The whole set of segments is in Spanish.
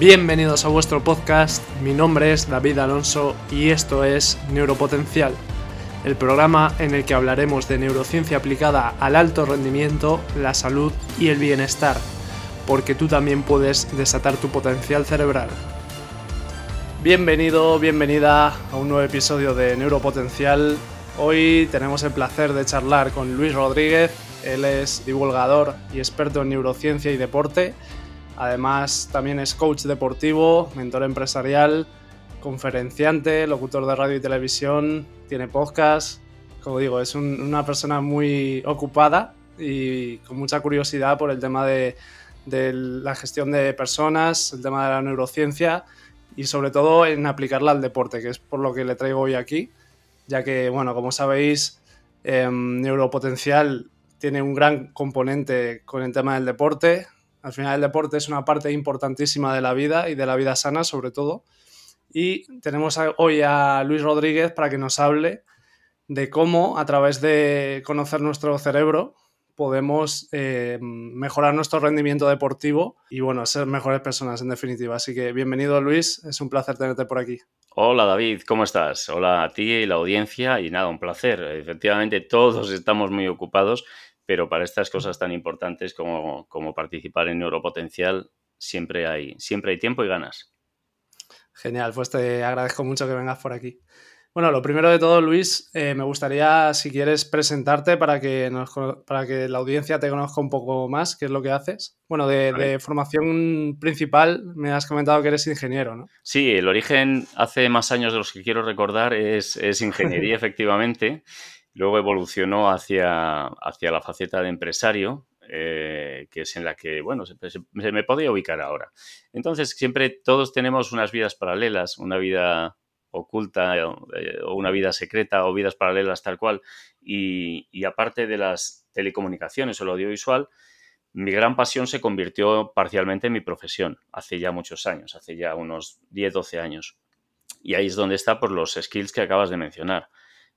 Bienvenidos a vuestro podcast, mi nombre es David Alonso y esto es Neuropotencial, el programa en el que hablaremos de neurociencia aplicada al alto rendimiento, la salud y el bienestar, porque tú también puedes desatar tu potencial cerebral. Bienvenido, bienvenida a un nuevo episodio de Neuropotencial. Hoy tenemos el placer de charlar con Luis Rodríguez, él es divulgador y experto en neurociencia y deporte Además, también es coach deportivo, mentor empresarial, conferenciante, locutor de radio y televisión, tiene podcast. Como digo, es una persona muy ocupada y con mucha curiosidad por el tema de, la gestión de personas, el tema de la neurociencia y sobre todo en aplicarla al deporte, que es por lo que le traigo hoy aquí, ya que, bueno, como sabéis, em, Neuropotencial tiene un gran componente con el tema del deporte, al final el deporte es una parte importantísima de la vida y de la vida sana sobre todo. Y tenemos hoy a Luis Rodríguez para que nos hable de cómo a través de conocer nuestro cerebro podemos eh, mejorar nuestro rendimiento deportivo y bueno, ser mejores personas en definitiva. Así que bienvenido Luis, es un placer tenerte por aquí. Hola David, ¿cómo estás? Hola a ti y la audiencia y nada, un placer. Efectivamente todos estamos muy ocupados pero para estas cosas tan importantes como, participar en Neuropotencial siempre hay, siempre hay tiempo y ganas. Genial, pues te agradezco mucho que vengas por aquí. Bueno, lo primero de todo, Luis, eh, me gustaría, si quieres, presentarte para que, para que la audiencia te conozca un poco más, qué es lo que haces. Bueno, de, formación principal, me has comentado que eres ingeniero, ¿no? Sí, el origen hace más años de los que quiero recordar es, es ingeniería, efectivamente. Luego evolucionó hacia, hacia la faceta de empresario, eh, que es en la que, bueno, se, me podía ubicar ahora. Entonces, siempre todos tenemos unas vidas paralelas, una vida oculta eh, o una vida secreta o vidas paralelas tal cual. Y, aparte de las telecomunicaciones o el audiovisual, mi gran pasión se convirtió parcialmente en mi profesión hace ya muchos años, hace ya unos 10, 12 años. Y ahí es donde está por los skills que acabas de mencionar.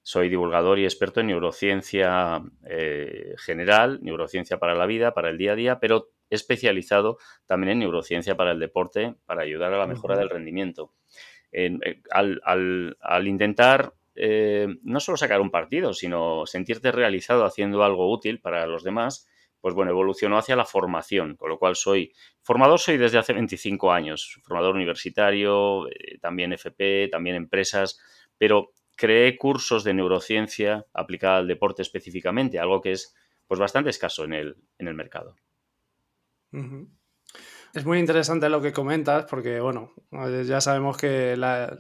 Soy divulgador y experto en neurociencia eh, general, neurociencia para la vida, para el día a día, pero especializado también en neurociencia para el deporte, para ayudar a la mejora del rendimiento. Eh, al, intentar eh, no solo sacar un partido, sino sentirte realizado haciendo algo útil para los demás, pues bueno, evolucionó hacia la formación, con lo cual soy formador, soy desde hace 25 años, formador universitario, también FP, también empresas, pero creé cursos de neurociencia aplicada al deporte específicamente, algo que es pues bastante escaso en el, en el mercado. Es muy interesante lo que comentas porque, bueno, ya sabemos que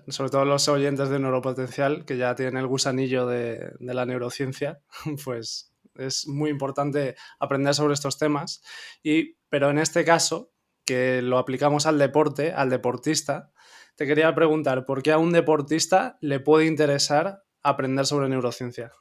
sobre todo los oyentes de Neuropotencial, que ya tienen el gusanillo de, de la neurociencia, pues es muy importante aprender sobre estos temas. Y, pero en este caso, que lo aplicamos al deporte, al deportista, te quería preguntar, ¿por qué a un deportista le puede interesar aprender sobre neurociencia?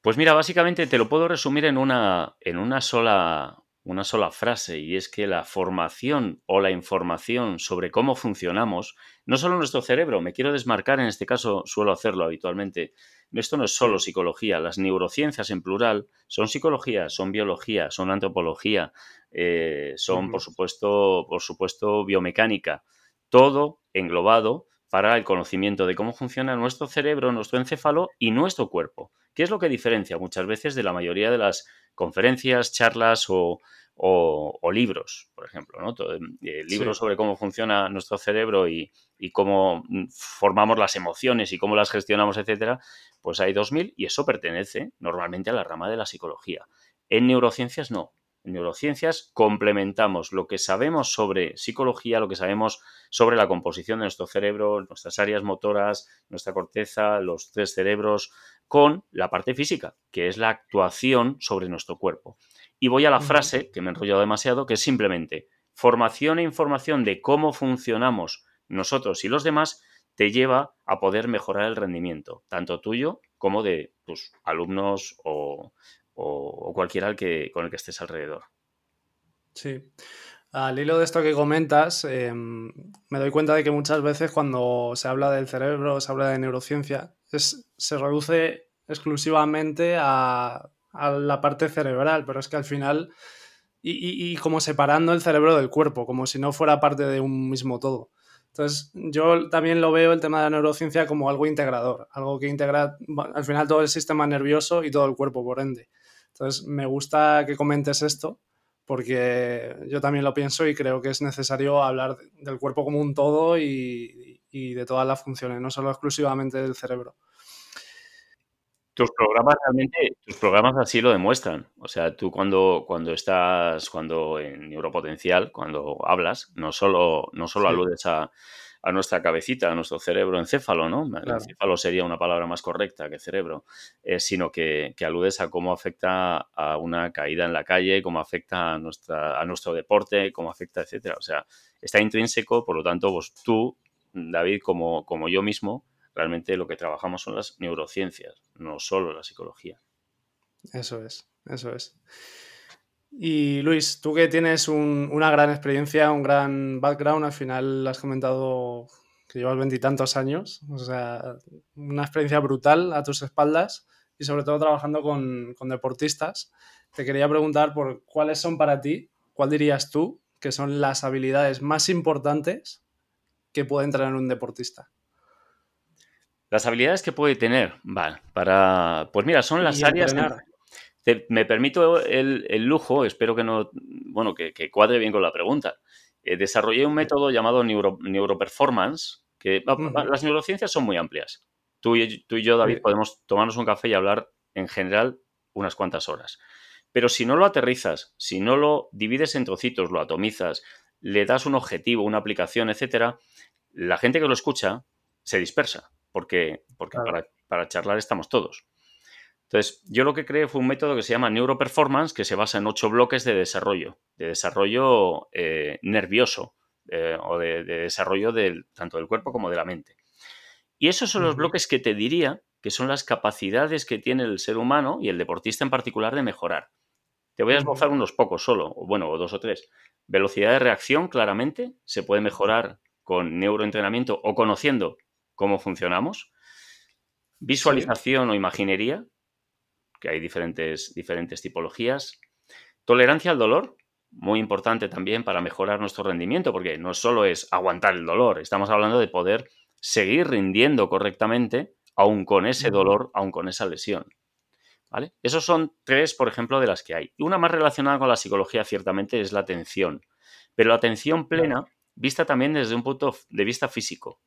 Pues mira, básicamente te lo puedo resumir en una, en una sola, una sola frase y es que la formación o la información sobre cómo funcionamos, no solo nuestro cerebro, me quiero desmarcar, en este caso suelo hacerlo habitualmente, esto no es solo psicología, las neurociencias en plural son psicología, son biología, son antropología, eh, son por supuesto, por supuesto biomecánica todo englobado para el conocimiento de cómo funciona nuestro cerebro, nuestro encéfalo y nuestro cuerpo. ¿Qué es lo que diferencia muchas veces de la mayoría de las conferencias, charlas o, libros, por ejemplo? ¿no? Eh, libros sobre cómo funciona nuestro cerebro y, cómo mm, formamos las emociones y cómo las gestionamos, etcétera, pues hay 2000 y eso pertenece normalmente a la rama de la psicología. En neurociencias no. En neurociencias complementamos lo que sabemos sobre psicología, lo que sabemos sobre la composición de nuestro cerebro, nuestras áreas motoras, nuestra corteza, los tres cerebros, con la parte física, que es la actuación sobre nuestro cuerpo. Y voy a la frase, que me he enrollado demasiado, que es simplemente formación e información de cómo funcionamos nosotros y los demás te lleva a poder mejorar el rendimiento, tanto tuyo como de tus alumnos o, o, cualquiera que, con el que estés alrededor. Sí. Al hilo de esto que comentas, em, me doy cuenta de que muchas veces cuando se habla del cerebro, se habla de neurociencia, se reduce exclusivamente a, la parte cerebral, pero es que al final y, como separando el cerebro del cuerpo, como si no fuera parte de un mismo todo. Entonces, yo también lo veo el tema de la neurociencia como algo integrador, algo que integra al final todo el sistema nervioso y todo el cuerpo, por ende. Entonces, me gusta que comentes esto, porque yo también lo pienso y creo que es necesario hablar del cuerpo como un todo y, y de todas las funciones, no solo exclusivamente del cerebro. Tus programas realmente, tus programas así lo demuestran. O sea, tú cuando, cuando estás, cuando en neuropotencial, cuando hablas, no solo, no solo aludes a, nuestra cabecita, a nuestro cerebro encéfalo, ¿no? Encéfalo sería una palabra más correcta que cerebro, eh, sino que, aludes a cómo afecta a una caída en la calle, cómo afecta a, nuestra, a nuestro deporte, cómo afecta, etcétera. O sea, está intrínseco, por lo tanto, vos, tú, David, como, como yo mismo, realmente lo que trabajamos son las neurociencias, no solo la psicología. Eso es, eso es. Y Luis, tú que tienes una gran experiencia, un gran background, al final has comentado que llevas veintitantos años, o sea, una experiencia brutal a tus espaldas y sobre todo trabajando con, con deportistas. Te quería preguntar por cuáles son para ti, cuál dirías tú que son las habilidades más importantes que puede tener un deportista. Las habilidades que puede tener, vale, para. Pues mira, son las áreas. Me permito el, lujo, espero que no. Bueno, que, cuadre bien con la pregunta. Eh, desarrollé un método llamado neuroperformance, que las neurociencias son muy amplias. Tú y, tú y yo, David, podemos tomarnos un café y hablar en general unas cuantas horas. Pero si no lo aterrizas, si no lo divides en trocitos, lo atomizas, le das un objetivo, una aplicación, etcétera, la gente que lo escucha se dispersa porque, porque para, charlar estamos todos. Entonces, yo lo que creé fue un método que se llama Neuroperformance, que se basa en ocho bloques de desarrollo, de desarrollo eh, nervioso eh, o de, desarrollo del, tanto del cuerpo como de la mente. Y esos son los bloques que te diría que son las capacidades que tiene el ser humano y el deportista en particular de mejorar. Te voy a esbozar unos pocos solo, o bueno, o dos o tres. Velocidad de reacción, claramente, se puede mejorar con neuroentrenamiento o conociendo cómo funcionamos. Visualización o imaginería, que hay diferentes, diferentes tipologías. Tolerancia al dolor, muy importante también para mejorar nuestro rendimiento, porque no solo es aguantar el dolor, estamos hablando de poder seguir rindiendo correctamente, aún con ese dolor, aún con esa lesión. ¿Vale? Esos son tres, por ejemplo, de las que hay. Una más relacionada con la psicología, ciertamente, es la atención. Pero la atención plena, vista también desde un punto de vista físico.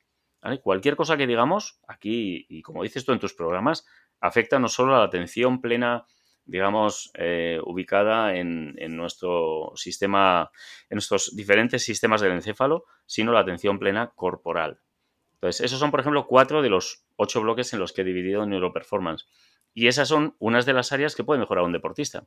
Cualquier cosa que digamos aquí, y como dices tú en tus programas, afecta no solo a la atención plena, digamos, eh, ubicada en, nuestro sistema, en nuestros diferentes sistemas del encéfalo, sino la atención plena corporal. Entonces, esos son, por ejemplo, cuatro de los ocho bloques en los que he dividido Neuroperformance. Y esas son unas de las áreas que puede mejorar un deportista.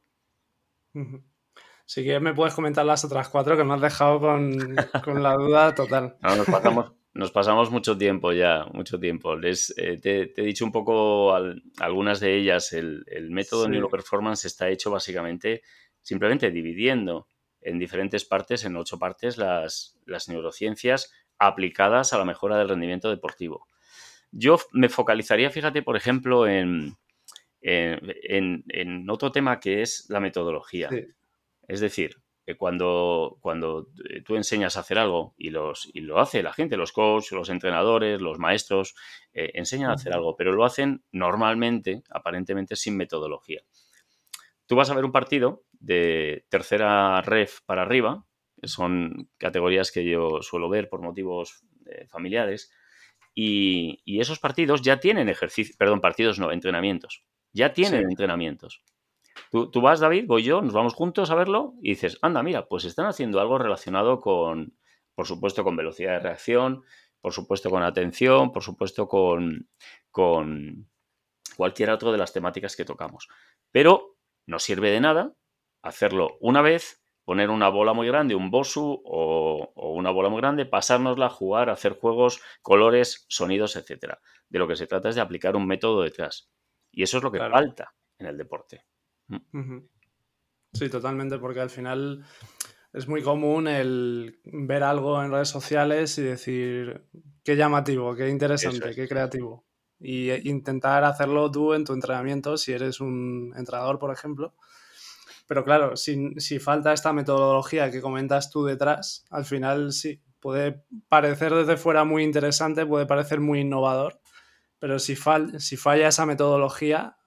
Sí que me puedes comentar las otras cuatro que me has dejado con, la duda total. No, nos pasamos, nos pasamos mucho tiempo ya, mucho tiempo. Les, eh, te, he dicho un poco algunas de ellas. El, método Neuroperformance está hecho básicamente simplemente dividiendo en diferentes partes, en ocho partes, las, las neurociencias aplicadas a la mejora del rendimiento deportivo. Yo me focalizaría, fíjate, por ejemplo, en, en, otro tema que es la metodología. Es decir, cuando, cuando eh, tú enseñas a hacer algo y, los, y lo hace la gente, los coaches, los entrenadores, los maestros, eh, enseñan a hacer algo, pero lo hacen normalmente, aparentemente, sin metodología. Tú vas a ver un partido de tercera ref para arriba, que son categorías que yo suelo ver por motivos eh, familiares, y, esos partidos ya tienen ejercicio, perdón, partidos no, entrenamientos, ya tienen entrenamientos. Tú, vas, David, voy yo, nos vamos juntos a verlo y dices, anda, mira, pues están haciendo algo relacionado con, por supuesto, con velocidad de reacción, por supuesto, con atención, por supuesto, con, con cualquier otro de las temáticas que tocamos. Pero no sirve de nada hacerlo una vez, poner una bola muy grande, un Bosu o, una bola muy grande, pasárnosla, jugar, hacer juegos, colores, sonidos, etcétera. De lo que se trata es de aplicar un método detrás. Y eso es lo que falta en el deporte. Sí, totalmente, porque al final es muy común el ver algo en redes sociales y decir qué llamativo, qué interesante, qué creativo. Y intentar hacerlo tú en tu entrenamiento, si eres un entrenador, por ejemplo. Pero claro, si, si falta esta metodología que comentas tú detrás, al final sí, puede parecer desde fuera muy interesante, puede parecer muy innovador, pero si, si falla esa metodología,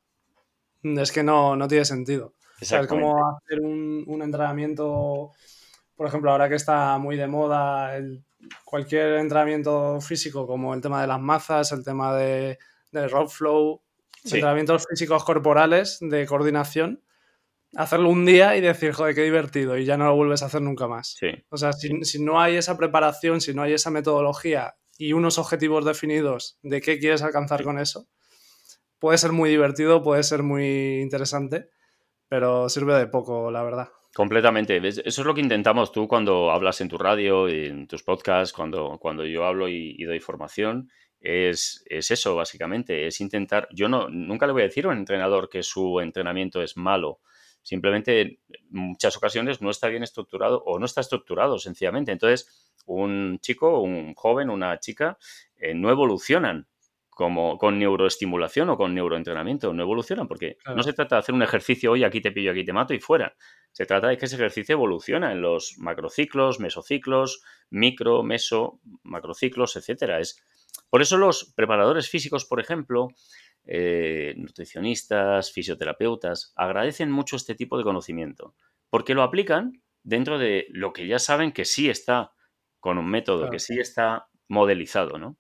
es que no, no tiene sentido. O sea, es como hacer un, un, entrenamiento, por ejemplo, ahora que está muy de moda el, cualquier entrenamiento físico, como el tema de las mazas, el tema de, del rock flow, entrenamientos físicos corporales de coordinación, hacerlo un día y decir, joder, qué divertido, y ya no lo vuelves a hacer nunca más. O sea, si, si, no hay esa preparación, si no hay esa metodología y unos objetivos definidos de qué quieres alcanzar con eso, puede ser muy divertido, puede ser muy interesante, pero sirve de poco, la verdad. Completamente. Eso es lo que intentamos tú cuando hablas en tu radio, en tus podcasts, cuando, cuando yo hablo y, doy formación. Es, es, eso, básicamente. Es intentar. Yo no, nunca le voy a decir a un entrenador que su entrenamiento es malo. Simplemente en muchas ocasiones no está bien estructurado o no está estructurado, sencillamente. Entonces, un chico, un joven, una chica, eh, no evolucionan como con neuroestimulación o con neuroentrenamiento, no evolucionan, porque no se trata de hacer un ejercicio hoy aquí te pillo, aquí te mato y fuera. Se trata de que ese ejercicio evoluciona en los macrociclos, mesociclos, micro, meso, macrociclos, etcétera. Es, por eso los preparadores físicos, por ejemplo, eh, nutricionistas, fisioterapeutas, agradecen mucho este tipo de conocimiento, porque lo aplican dentro de lo que ya saben que sí está con un método, que sí está modelizado, ¿no?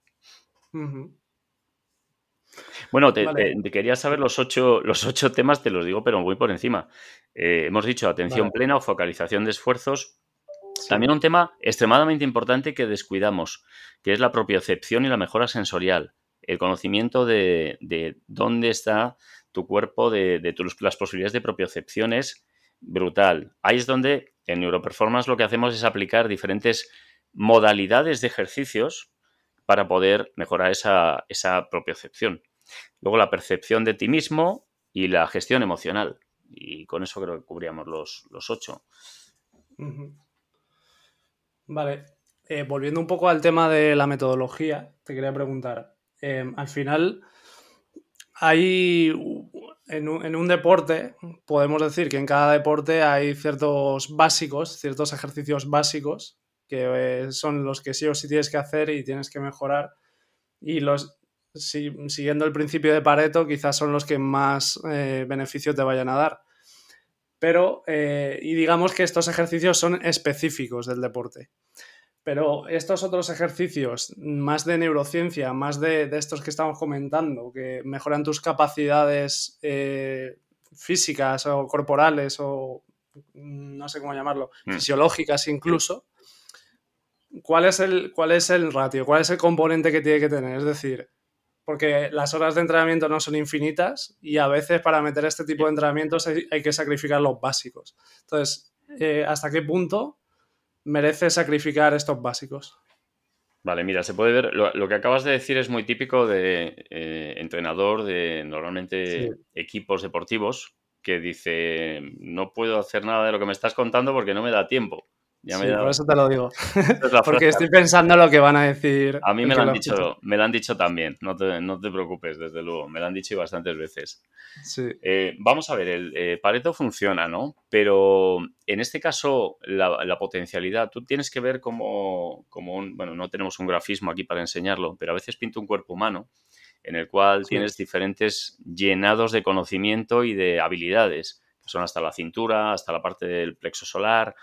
Bueno, te, quería saber los ocho, los ocho temas, te los digo, pero muy por encima. Eh, hemos dicho atención plena o focalización de esfuerzos. También un tema extremadamente importante que descuidamos, que es la propiocepción y la mejora sensorial el conocimiento de, dónde está tu cuerpo, de, las posibilidades de propiocepción es brutal. Ahí es donde en Neuroperformance lo que hacemos es aplicar diferentes modalidades de ejercicios para poder mejorar esa, esa propiocepción. Luego la percepción de ti mismo y la gestión emocional. Y con eso creo que cubríamos los, ocho. Vale. Eh, volviendo un poco al tema de la metodología, te quería preguntar, Em, al final hay en un, deporte, podemos decir que en cada deporte hay ciertos básicos, ciertos ejercicios básicos que eh, son los que sí o sí tienes que hacer y tienes que mejorar. Y los, siguiendo el principio de Pareto, quizás son los que más eh, beneficio te vayan a dar. Pero, eh, y digamos que estos ejercicios son específicos del deporte. Pero estos otros ejercicios, más de neurociencia, más de, estos que estamos comentando, que mejoran tus capacidades eh, físicas o corporales o no sé cómo llamarlo, mm. fisiológicas incluso, ¿cuál es, el, ¿cuál es el ratio? ¿Cuál es el componente que tiene que tener? Es decir, porque las horas de entrenamiento no son infinitas y a veces para meter este tipo de entrenamientos hay, que sacrificar los básicos. Entonces, eh, ¿hasta qué punto merece sacrificar estos básicos. Vale, mira, se puede ver, lo, que acabas de decir es muy típico de eh, entrenador de normalmente equipos deportivos que dice, no puedo hacer nada de lo que me estás contando porque no me da tiempo por eso te lo digo. Porque estoy pensando lo que van a decir. A mí me lo, han dicho, me lo han dicho también, no te, no te, preocupes, desde luego, me lo han dicho bastantes veces. Sí. Eh, vamos a ver, el eh, Pareto funciona, ¿no? Pero en este caso, la, potencialidad, tú tienes que ver como, como un, bueno, no tenemos un grafismo aquí para enseñarlo, pero a veces pinto un cuerpo humano en el cual tienes diferentes llenados de conocimiento y de habilidades, son hasta la cintura, hasta la parte del plexo solar,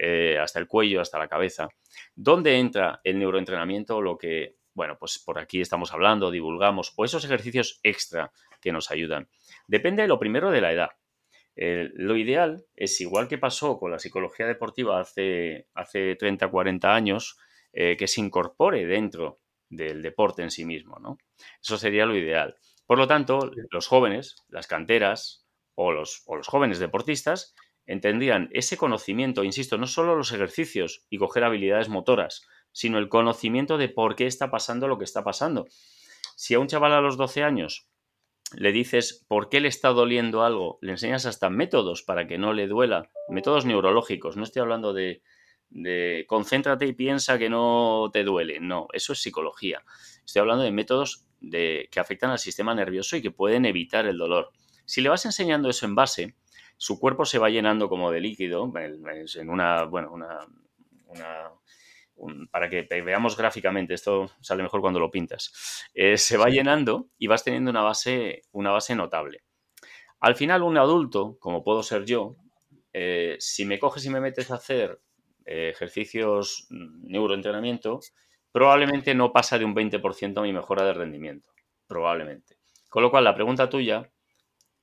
eh, hasta el cuello, hasta la cabeza. ¿Dónde entra el neuroentrenamiento? Lo que, bueno, pues por aquí estamos hablando, divulgamos, o esos ejercicios extra que nos ayudan. Depende lo primero de la edad. lo ideal es, igual que pasó con la psicología deportiva hace, hace 30, 40 años, eh, que se incorpore dentro del deporte en sí mismo, ¿no? Eso sería lo ideal. Por lo tanto, los jóvenes, las canteras o los, o los jóvenes deportistas entendían ese conocimiento, insisto, no solo los ejercicios y coger habilidades motoras, sino el conocimiento de por qué está pasando lo que está pasando. Si a un chaval a los 12 años le dices por qué le está doliendo algo, le enseñas hasta métodos para que no le duela, métodos neurológicos, no estoy hablando de, concéntrate y piensa que no te duele, no, eso es psicología. Estoy hablando de métodos que afectan al sistema nervioso y que pueden evitar el dolor. Si le vas enseñando eso en base, su cuerpo se va llenando como de líquido, en una, bueno, una, para que veamos gráficamente, esto sale mejor cuando lo pintas, eh, se va llenando y vas teniendo una base, una base notable. Al final, un adulto, como puedo ser yo, eh, si me coges y me metes a hacer eh, ejercicios mm, neuroentrenamiento, probablemente no pasa de un 20% a mi mejora de rendimiento. Probablemente. Con lo cual, la pregunta tuya,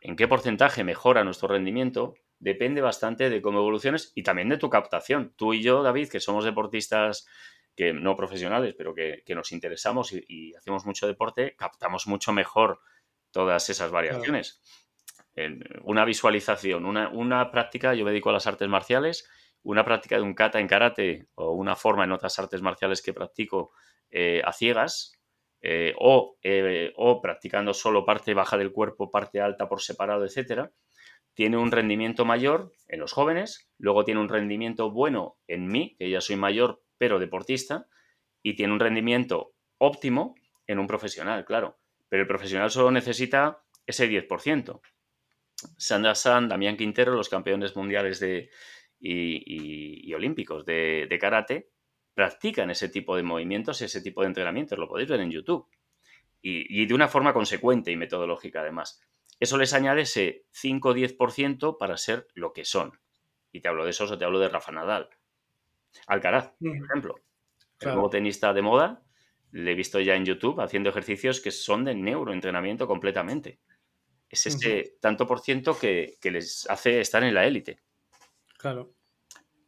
¿en qué porcentaje mejora nuestro rendimiento? Depende bastante de cómo evoluciones y también de tu captación. Tú y yo, David, que somos deportistas que no profesionales, pero que, nos interesamos y, hacemos mucho deporte, captamos mucho mejor todas esas variaciones. una visualización, una, una, práctica, yo me dedico a las artes marciales, una práctica de un kata en karate o una forma en otras artes marciales que practico eh, a ciegas eh, o, eh, o, practicando solo parte baja del cuerpo, parte alta por separado, etcétera, tiene un rendimiento mayor en los jóvenes, luego tiene un rendimiento bueno en mí, que ya soy mayor pero deportista, y tiene un rendimiento óptimo en un profesional, claro. Pero el profesional solo necesita ese 10%. Sandra San, Damián Quintero, los campeones mundiales de, y, olímpicos de, karate practican ese tipo de movimientos, ese tipo de entrenamientos, lo podéis ver en YouTube. Y, de una forma consecuente y metodológica además. Eso les añade ese 5 o 10% para ser lo que son. Y te hablo de eso o te hablo de Rafa Nadal. Alcaraz, por ejemplo. El nuevo tenista de moda, le he visto ya en YouTube haciendo ejercicios que son de neuroentrenamiento completamente. Es ese tanto por ciento que les hace estar en la élite. Claro.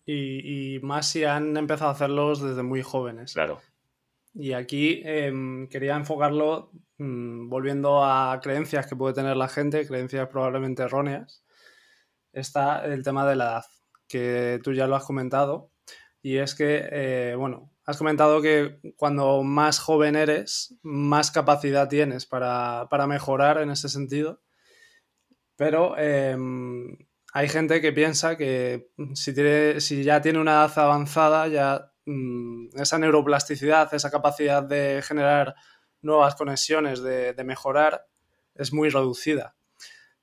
Y, más si han empezado a hacerlos desde muy jóvenes. Claro. Y aquí em, quería enfocarlo mm, volviendo a creencias que puede tener la gente, creencias probablemente erróneas. Está el tema de la edad, que tú ya lo has comentado. Y es que, eh, bueno, has comentado que cuando más joven eres, más capacidad tienes para, mejorar en ese sentido. Pero em, hay gente que piensa que mm, si, tiene, si ya tiene una edad avanzada, ya mm, esa neuroplasticidad, esa capacidad de generar nuevas conexiones, de, mejorar, es muy reducida.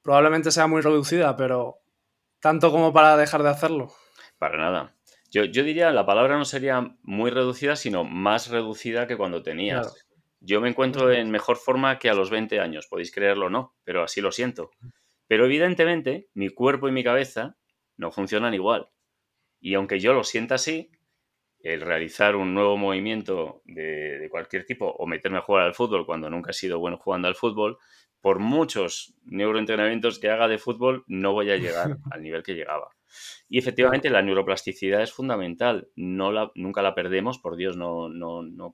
Probablemente sea muy reducida, pero tanto como para dejar de hacerlo. Para nada. Yo, yo diría, la palabra no sería muy reducida, sino más reducida que cuando tenías. Yo me encuentro en mejor forma que a los 20 años, podéis creerlo o no, pero así lo siento. Pero evidentemente mi cuerpo y mi cabeza no funcionan igual. Y aunque yo lo sienta así, el realizar un nuevo movimiento de, cualquier tipo o meterme a jugar al fútbol cuando nunca he sido bueno jugando al fútbol, por muchos neuroentrenamientos que haga de fútbol, no voy a llegar al nivel que llegaba. Y efectivamente la neuroplasticidad es fundamental, no la, nunca la perdemos, por Dios, no, no, no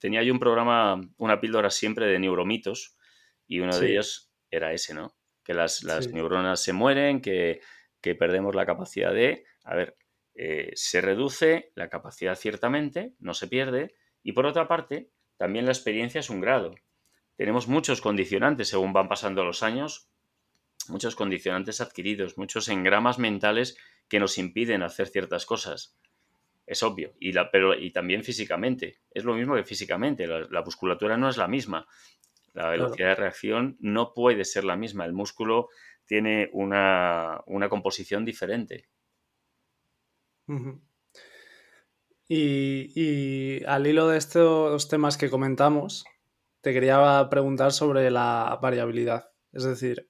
tenía yo un programa, una píldora siempre de neuromitos y uno de ellos era ese, ¿no? Que las, neuronas se mueren, que, perdemos la capacidad de... A ver, eh, se reduce la capacidad ciertamente, no se pierde, y por otra parte, también la experiencia es un grado. Tenemos muchos condicionantes según van pasando los años, muchos condicionantes adquiridos, muchos engramas mentales que nos impiden hacer ciertas cosas. Es obvio, y, la, pero, y también físicamente. Es lo mismo que físicamente, la musculatura no es la misma. La velocidad de reacción no puede ser la misma. El músculo tiene una, composición diferente. y, al hilo de estos temas que comentamos, te quería preguntar sobre la variabilidad. Es decir,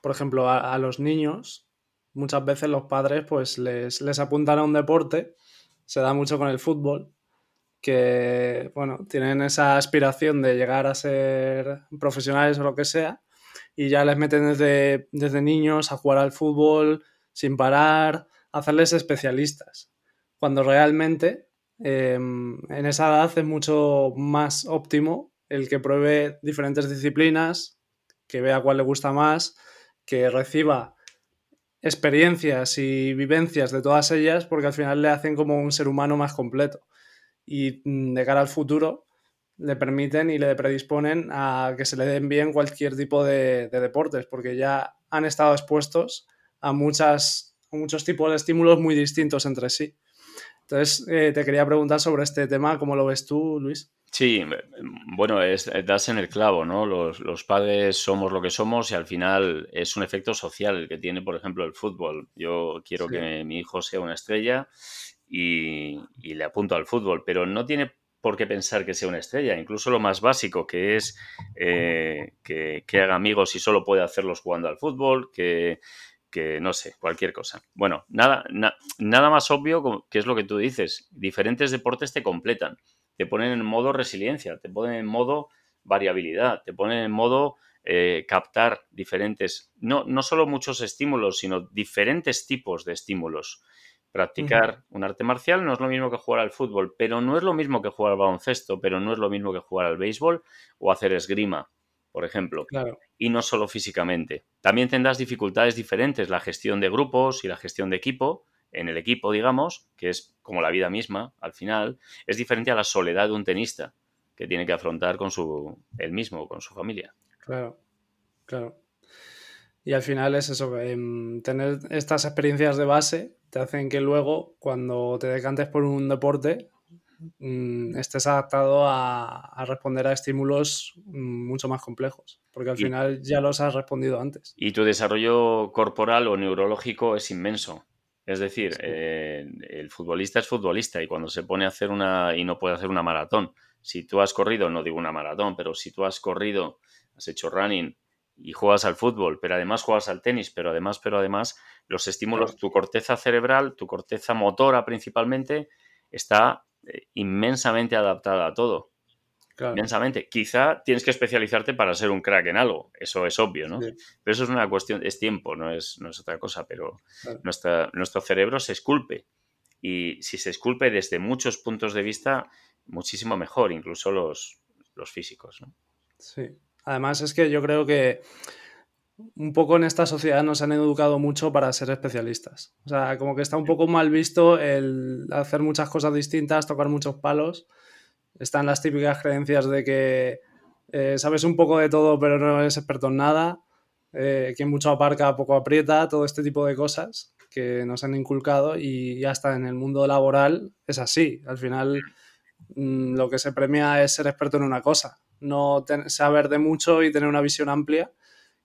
por ejemplo, a, los niños, muchas veces los padres pues les, les apuntan a un deporte, se da mucho con el fútbol, que, bueno, tienen esa aspiración de llegar a ser profesionales o lo que sea, y ya les meten desde, desde niños a jugar al fútbol sin parar, a hacerles especialistas, cuando realmente em, en esa edad es mucho más óptimo el que pruebe diferentes disciplinas, que vea cuál le gusta más, que reciba experiencias y vivencias de todas ellas, porque al final le hacen como un ser humano más completo y mm, de cara al futuro le permiten y le predisponen a que se le den bien cualquier tipo de, deportes, porque ya han estado expuestos a, muchas, muchos tipos de estímulos muy distintos entre sí. Entonces, eh, te quería preguntar sobre este tema, ¿cómo lo ves tú, Luis? Sí, bueno, es, das en el clavo, ¿no? Los, padres somos lo que somos y al final es un efecto social el que tiene, por ejemplo, el fútbol. Yo quiero que mi hijo sea una estrella y, le apunto al fútbol, pero no tiene por qué pensar que sea una estrella. Incluso lo más básico, que es eh, que, haga amigos y solo puede hacerlos jugando al fútbol, que, no sé, cualquier cosa. Bueno, nada, nada más obvio que es lo que tú dices. Diferentes deportes te completan, te ponen en modo resiliencia, te ponen en modo variabilidad, te ponen en modo eh, captar diferentes, no, no solo muchos estímulos, sino diferentes tipos de estímulos. Practicar un arte marcial no es lo mismo que jugar al fútbol, pero no es lo mismo que jugar al baloncesto, pero no es lo mismo que jugar al béisbol o hacer esgrima, por ejemplo. Claro. Y no solo físicamente. También tendrás dificultades diferentes, la gestión de grupos y la gestión de equipo, en el equipo, digamos, que es como la vida misma, al final, es diferente a la soledad de un tenista que tiene que afrontar con su él mismo, con su familia. Claro, claro. Y al final es eso, em, tener estas experiencias de base te hacen que luego, cuando te decantes por un deporte, mm, estés adaptado a, responder a estímulos mm, mucho más complejos, porque al final ya los has respondido antes. Y tu desarrollo corporal o neurológico es inmenso. Es decir, eh, el futbolista es futbolista y cuando se pone a hacer una y no puede hacer una maratón, si tú has corrido, no digo una maratón, pero si tú has corrido, has hecho running y juegas al fútbol, pero además juegas al tenis, pero además, pero además, los estímulos, tu corteza cerebral, tu corteza motora principalmente, está eh, inmensamente adaptada a todo. Inmensamente. Quizá tienes que especializarte para ser un crack en algo, eso es obvio, ¿no? Pero eso es una cuestión, es tiempo, no es, no es otra cosa, pero nuestro cerebro se esculpe. Y si se esculpe desde muchos puntos de vista, muchísimo mejor, incluso los, los físicos, ¿no? Sí. Además es que yo creo que un poco en esta sociedad nos han educado mucho para ser especialistas. O sea, como que está un poco mal visto el hacer muchas cosas distintas, tocar muchos palos. Están las típicas creencias de que eh, sabes un poco de todo pero no eres experto en nada, eh, quien mucho aparca poco aprieta, todo este tipo de cosas que nos han inculcado y hasta en el mundo laboral es así. Al final mm, lo que se premia es ser experto en una cosa no saber de mucho y tener una visión amplia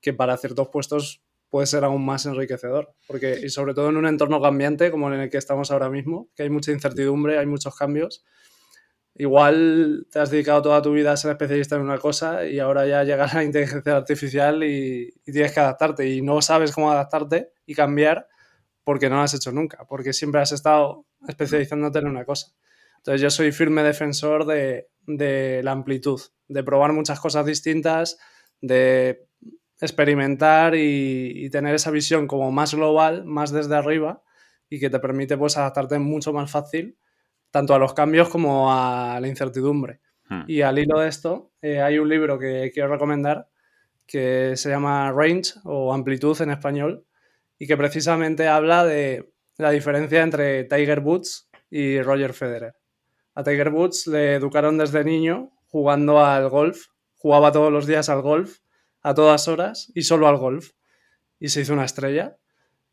que para ciertos puestos puede ser aún más enriquecedor. Porque, y sobre todo en un entorno cambiante como en el que estamos ahora mismo, que hay mucha incertidumbre, hay muchos cambios. Igual te has dedicado toda tu vida a ser especialista en una cosa y ahora ya llega la inteligencia artificial y, y tienes que adaptarte y no sabes cómo adaptarte y cambiar porque no lo has hecho nunca, porque siempre has estado especializándote en una cosa. Entonces yo soy firme defensor de, de la amplitud, de probar muchas cosas distintas, de experimentar y, tener esa visión como más global, más desde arriba y que te permite pues adaptarte mucho más fácil tanto a los cambios como a la incertidumbre. Hmm. Y al hilo de esto, eh, hay un libro que quiero recomendar que se llama Range o Amplitud en español y que precisamente habla de la diferencia entre Tiger Woods y Roger Federer. A Tiger Woods le educaron desde niño jugando al golf. Jugaba todos los días al golf, a todas horas y solo al golf. Y se hizo una estrella.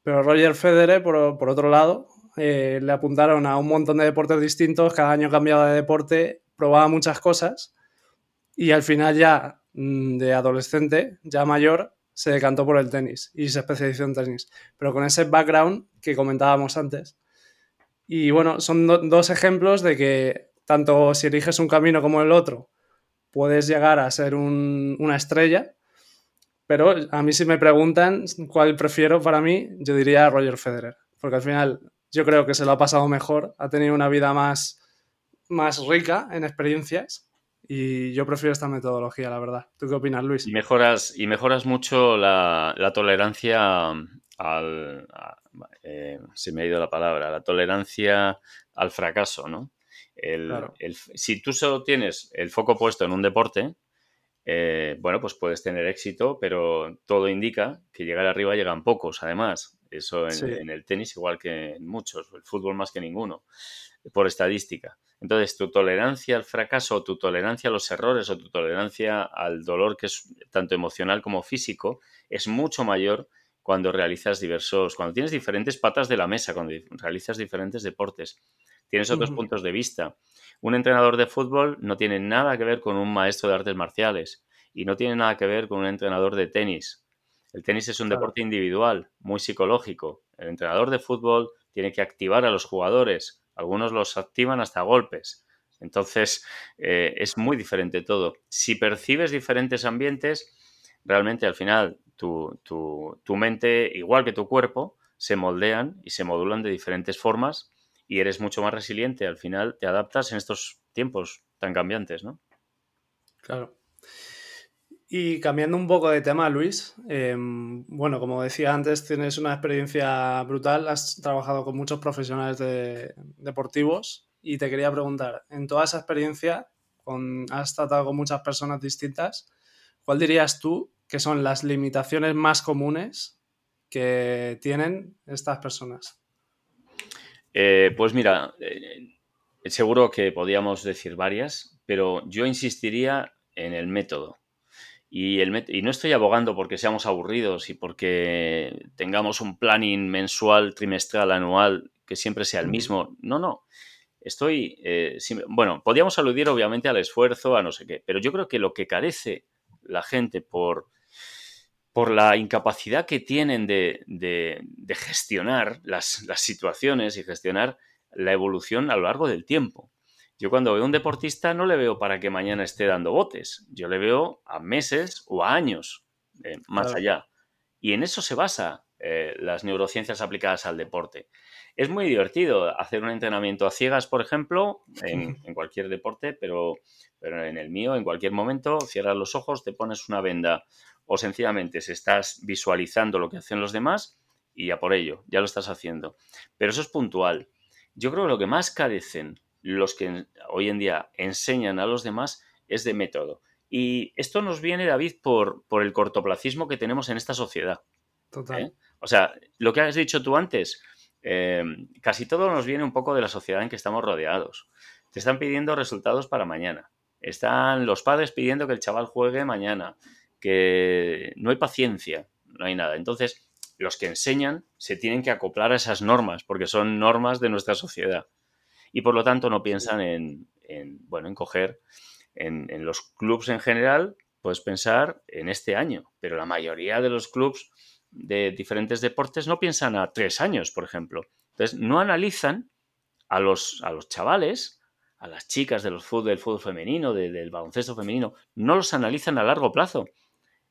Pero Roger Federer, por, otro lado, eh, le apuntaron a un montón de deportes distintos, cada año cambiaba de deporte, probaba muchas cosas y al final ya mm, de adolescente, ya mayor, se decantó por el tenis y se especializó en tenis. Pero con ese background que comentábamos antes, y bueno, son dos ejemplos de que tanto si eliges un camino como el otro, puedes llegar a ser una estrella. Pero a mí si me preguntan cuál prefiero para mí, yo diría Roger Federer. Porque al final yo creo que se lo ha pasado mejor, ha tenido una vida más, más rica en experiencias y yo prefiero esta metodología, la verdad. ¿Tú qué opinas, Luis? Y mejoras, y mejoras mucho la, tolerancia al, eh, se me ha ido la palabra, la tolerancia al fracaso, ¿no? si tú solo tienes el foco puesto en un deporte, eh, bueno, pues puedes tener éxito, pero todo indica que llegar arriba llegan pocos, además. Eso en, el tenis igual que en muchos, el fútbol más que ninguno, por estadística. Entonces, tu tolerancia al fracaso, tu tolerancia a los errores, o tu tolerancia al dolor, que es tanto emocional como físico, es mucho mayor cuando realizas diversos, cuando tienes diferentes patas de la mesa, cuando realizas diferentes deportes. tienes otros puntos de vista. Un entrenador de fútbol no tiene nada que ver con un maestro de artes marciales y no tiene nada que ver con un entrenador de tenis. El tenis es un deporte individual, muy psicológico. El entrenador de fútbol tiene que activar a los jugadores. Algunos los activan hasta golpes. Entonces, eh, es muy diferente todo. Si percibes diferentes ambientes, realmente al final tu, tu, mente, igual que tu cuerpo, se moldean y se modulan de diferentes formas y eres mucho más resiliente. Al final te adaptas en estos tiempos tan cambiantes, ¿no? Claro. Y cambiando un poco de tema, Luis, em, bueno, como decía antes, tienes una experiencia brutal, has trabajado con muchos profesionales deportivos y te quería preguntar, en toda esa experiencia, con, has tratado con muchas personas distintas, ¿cuál dirías tú que son las limitaciones más comunes que tienen estas personas? Eh, pues mira, eh, seguro que podríamos decir varias, pero yo insistiría en el método. Y, el, y no estoy abogando porque seamos aburridos y porque tengamos un planning mensual, trimestral, anual, que siempre sea el mismo. No, no. Estoy, eh, bueno, podríamos aludir obviamente al esfuerzo, a no sé qué, pero yo creo que lo que carece la gente por, por la incapacidad que tienen de, de, gestionar las, las, situaciones y gestionar la evolución a lo largo del tiempo. Yo cuando veo a un deportista no le veo para que mañana esté dando botes, yo le veo a meses o a años eh, más allá. Y en eso se basa eh, las neurociencias aplicadas al deporte. Es muy divertido hacer un entrenamiento a ciegas, por ejemplo, en, cualquier deporte, pero, pero, en el mío, en cualquier momento, cierras los ojos, te pones una venda o sencillamente se estás visualizando lo que hacen los demás y ya por ello, ya lo estás haciendo. Pero eso es puntual. Yo creo que lo que más carecen los que hoy en día enseñan a los demás es de método. Y esto nos viene, David, por, por el cortoplacismo que tenemos en esta sociedad. Total. ¿eh? O sea, lo que has dicho tú antes, eh, casi todo nos viene un poco de la sociedad en que estamos rodeados. Te están pidiendo resultados para mañana. Están los padres pidiendo que el chaval juegue mañana, que no hay paciencia, no hay nada. Entonces, los que enseñan se tienen que acoplar a esas normas, porque son normas de nuestra sociedad y por lo tanto no piensan en, bueno, en coger en, los clubs en general, pues pensar en este año, pero la mayoría de los clubs de diferentes deportes no piensan a tres años, por ejemplo. Entonces, no analizan a los, a los chavales, a las chicas del fútbol, del fútbol femenino, del baloncesto femenino, no los analizan a largo plazo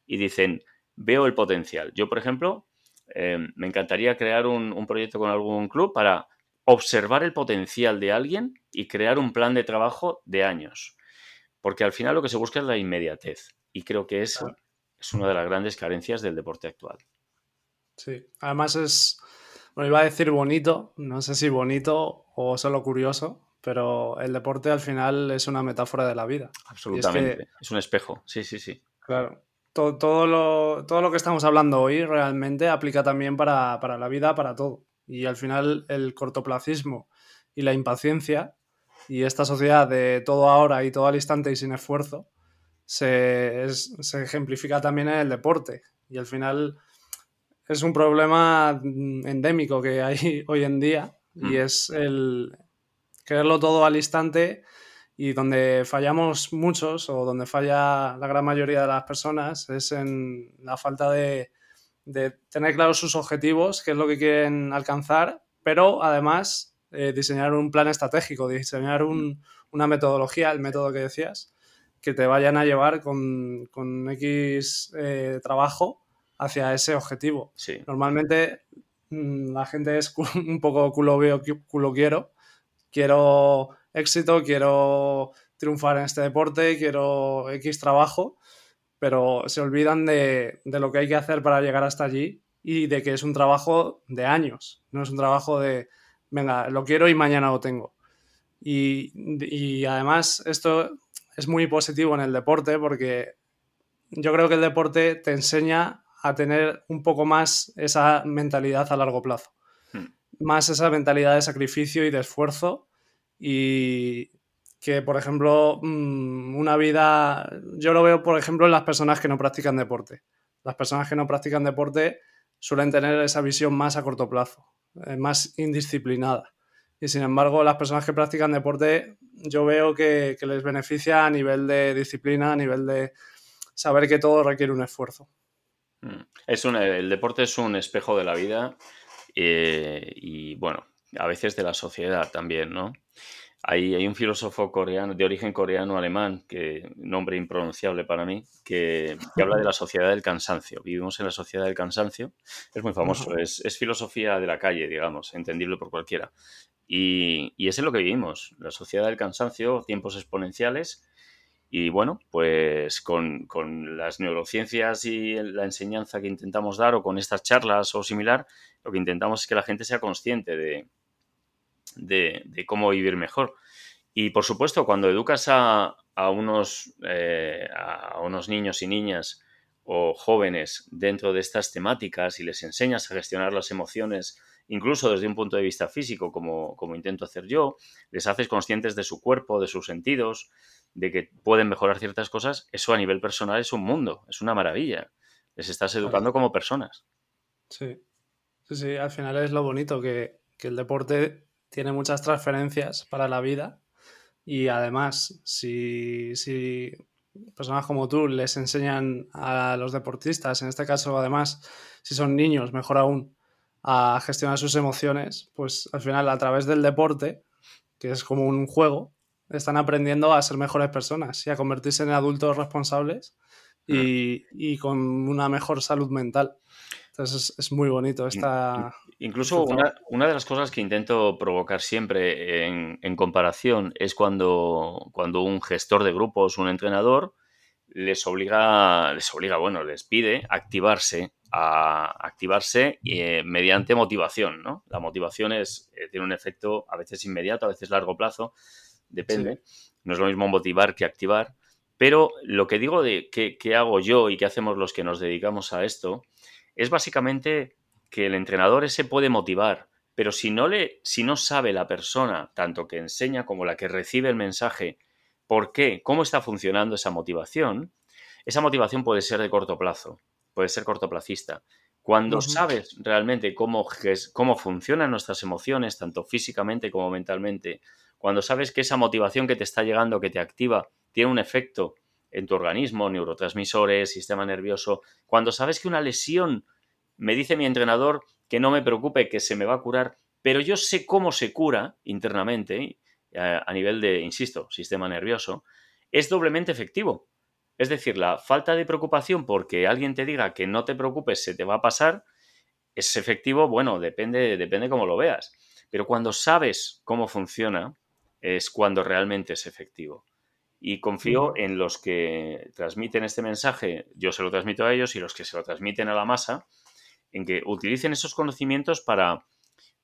y dicen, veo el potencial. Yo, por ejemplo, eh, me encantaría crear un, un proyecto con algún club para observar el potencial de alguien y crear un plan de trabajo de años. Porque al final lo que se busca es la inmediatez. Y creo que esa es una de las grandes carencias del deporte actual. Sí, además es, bueno, iba a decir bonito, no sé si bonito o solo curioso, pero el deporte al final es una metáfora de la vida. Absolutamente, es, un espejo, sí, sí, sí. Claro, todo, todo, lo, todo lo que estamos hablando hoy realmente aplica también para, para la vida, para todo. Y al final el cortoplacismo y la impaciencia y esta sociedad de todo ahora y todo al instante y sin esfuerzo se, ejemplifica también en el deporte. Y al final es un problema endémico que hay hoy en día y mm. es el quererlo todo al instante y donde fallamos muchos o donde falla la gran mayoría de las personas es en la falta de, de tener claros sus objetivos, qué es lo que quieren alcanzar, pero además eh, diseñar un plan estratégico, diseñar una metodología, el método que decías, que te vayan a llevar con, con X eh, trabajo hacia ese objetivo. Normalmente mm, la gente es un poco culo veo, culo quiero. Quiero éxito, quiero triunfar en este deporte, quiero X trabajo pero se olvidan de, lo que hay que hacer para llegar hasta allí y de que es un trabajo de años, no es un trabajo de, venga, lo quiero y mañana lo tengo. Y, además esto es muy positivo en el deporte porque yo creo que el deporte te enseña a tener un poco más esa mentalidad a largo plazo, hmm. más esa mentalidad de sacrificio y de esfuerzo y, que, por ejemplo, mm, una vida, yo lo veo, por ejemplo, en las personas que no practican deporte. Las personas que no practican deporte suelen tener esa visión más a corto plazo, eh, más indisciplinada. Y sin embargo, las personas que practican deporte, yo veo que, les beneficia a nivel de disciplina, a nivel de saber que todo requiere un esfuerzo. Mm. Es el deporte es un espejo de la vida eh, y, bueno, a veces de la sociedad también, ¿no? Hay, hay, un filósofo coreano, de origen coreano-alemán, que nombre impronunciable para mí, que, habla de la sociedad del cansancio. Vivimos en la sociedad del cansancio. Es muy famoso, es, es, filosofía de la calle, digamos, entendible por cualquiera. Y, y es en lo que vivimos, la sociedad del cansancio, tiempos exponenciales. Y bueno, pues con, con, las neurociencias y la enseñanza que intentamos dar o con estas charlas o similar, lo que intentamos es que la gente sea consciente de, de, cómo vivir mejor. Y por supuesto, cuando educas a, a unos, eh, a unos niños y niñas o jóvenes dentro de estas temáticas y les enseñas a gestionar las emociones incluso desde un punto de vista físico, como, como intento hacer yo, les haces conscientes de su cuerpo, de sus sentidos, de que pueden mejorar ciertas cosas, eso a nivel personal es un mundo, es una maravilla. Les estás educando como personas. Sí. sí, sí, al final es lo bonito, que, que el deporte tiene muchas transferencias para la vida y además, si, si personas como tú les enseñan a los deportistas, en este caso además, si son niños, mejor aún, a gestionar sus emociones, pues al final a través del deporte, que es como un juego, están aprendiendo a ser mejores personas y a convertirse en adultos responsables y, y con una mejor salud mental. Entonces es, muy bonito esta... Incluso una, una, de las cosas que intento provocar siempre en, en, comparación es cuando, cuando un gestor de grupos, un entrenador, les obliga, les obliga, bueno, les pide activarse a activarse eh, mediante motivación, ¿no? La motivación es, eh, tiene un efecto a veces inmediato, a veces largo plazo, depende. No es lo mismo motivar que activar. Pero lo que digo de qué, hago yo y qué hacemos los que nos dedicamos a esto es básicamente que el entrenador se puede motivar, pero si no, le, si no sabe la persona, tanto que enseña como la que recibe el mensaje, por qué, cómo está funcionando esa motivación, esa motivación puede ser de corto plazo puede ser cortoplacista. Cuando sabes realmente cómo, cómo funcionan nuestras emociones, tanto físicamente como mentalmente, cuando sabes que esa motivación que te está llegando, que te activa, tiene un efecto en tu organismo, neurotransmisores, sistema nervioso, cuando sabes que una lesión, me dice mi entrenador que no me preocupe, que se me va a curar, pero yo sé cómo se cura internamente, eh, a nivel de, insisto, sistema nervioso, es doblemente efectivo. Es decir, la falta de preocupación porque alguien te diga que no te preocupes, se te va a pasar, es efectivo, bueno, depende, depende cómo lo veas. Pero cuando sabes cómo funciona, es cuando realmente es efectivo. Y confío en los que transmiten este mensaje, yo se lo transmito a ellos y los que se lo transmiten a la masa, en que utilicen esos conocimientos para,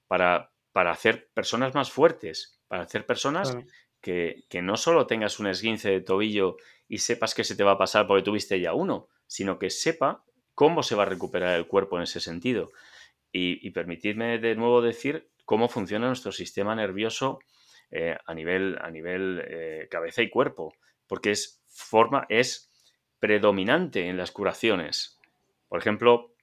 para, para hacer personas más fuertes, para hacer personas que, que, no solo tengas un esguince de tobillo y sepas que se te va a pasar porque tuviste ya uno, sino que sepa cómo se va a recuperar el cuerpo en ese sentido. Y, permitidme de nuevo decir cómo funciona nuestro sistema nervioso eh, a nivel, a nivel eh, cabeza y cuerpo, porque es, forma, es predominante en las curaciones. Por ejemplo,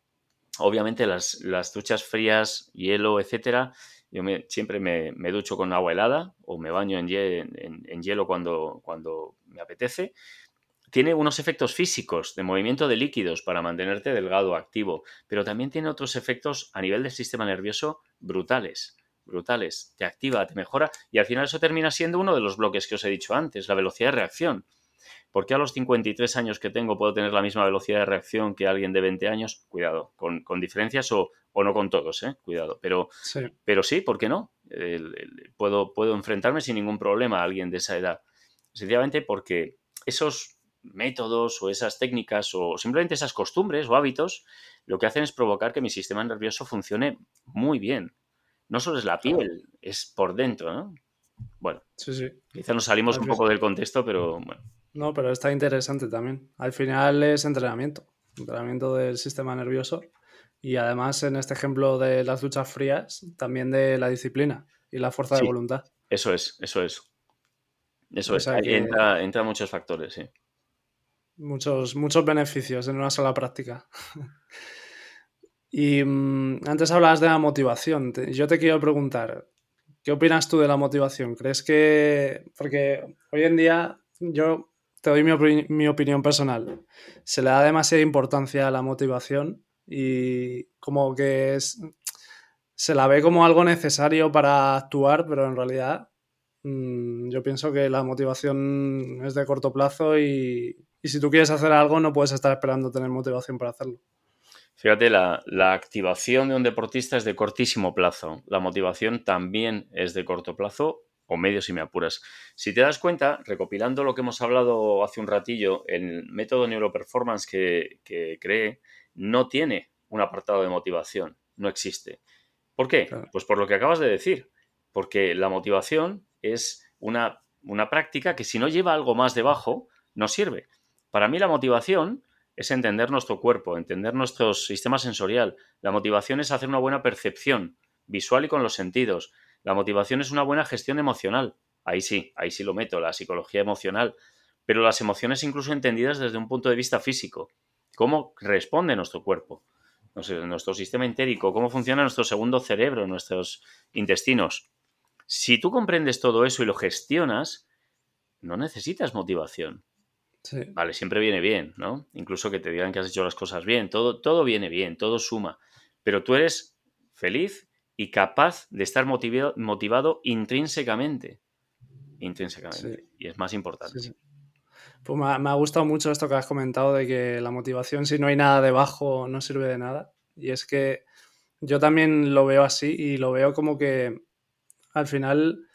obviamente las, las duchas frías, hielo, etcétera, yo siempre me, ducho con agua helada o me baño en, en, hielo cuando, cuando me apetece. Tiene unos efectos físicos de movimiento de líquidos para mantenerte delgado, activo, pero también tiene otros efectos a nivel del sistema nervioso brutales brutales, te activa, te mejora y al final eso termina siendo uno de los bloques que os he dicho antes, la velocidad de reacción. ¿Por qué a los 53 años que tengo puedo tener la misma velocidad de reacción que alguien de 20 años? Cuidado, con, diferencias o, no con todos, ¿eh? Cuidado. Pero sí, pero sí ¿por qué no? puedo, puedo enfrentarme sin ningún problema a alguien de esa edad. Sencillamente porque esos métodos o esas técnicas o simplemente esas costumbres o hábitos lo que hacen es provocar que mi sistema nervioso funcione muy bien. No solo es la piel, es por dentro, ¿no? Bueno, sí, sí. quizá nos salimos un poco del contexto, pero bueno. No, pero está interesante también. Al final es entrenamiento, entrenamiento del sistema nervioso y además en este ejemplo de las duchas frías, también de la disciplina y la fuerza de voluntad. Eso es, eso es. Eso es, ahí entra, muchos factores, sí. Muchos, muchos beneficios en una sola práctica. y mm, antes hablabas de la motivación. yo te quiero preguntar, ¿qué opinas tú de la motivación? ¿Crees que, porque hoy en día yo te doy mi, opinión personal, se le da demasiada importancia a la motivación y como que se la ve como algo necesario para actuar, pero en realidad mm, yo pienso que la motivación es de corto plazo y si tú quieres hacer algo no puedes estar esperando tener motivación para hacerlo. Fíjate, la, activación de un deportista es de cortísimo plazo. La motivación también es de corto plazo o medio si me apuras. Si te das cuenta, recopilando lo que hemos hablado hace un ratillo, el método neuroperformance que, que creé no tiene un apartado de motivación, no existe. ¿Por qué? Pues por lo que acabas de decir, porque la motivación es una, una práctica que si no lleva algo más debajo, no sirve. Para mí la motivación es entender nuestro cuerpo, entender nuestro sistema sensorial. La motivación es hacer una buena percepción visual y con los sentidos. La motivación es una buena gestión emocional. Ahí sí, ahí sí lo meto, la psicología emocional. Pero las emociones incluso entendidas desde un punto de vista físico. ¿Cómo responde nuestro cuerpo? Nuestro sistema entérico, cómo funciona nuestro segundo cerebro, nuestros intestinos. Si tú comprendes todo eso y lo gestionas, no necesitas motivación. Vale, siempre viene bien, ¿no? Incluso que te digan que has hecho las cosas bien, todo, todo viene bien, todo suma. Pero tú eres feliz y capaz de estar motivado, motivado intrínsecamente. Intrínsecamente. Y es más importante. pues me ha, gustado mucho esto que has comentado de que la motivación, si no hay nada debajo, no sirve de nada. Y es que yo también lo veo así y lo veo como que al final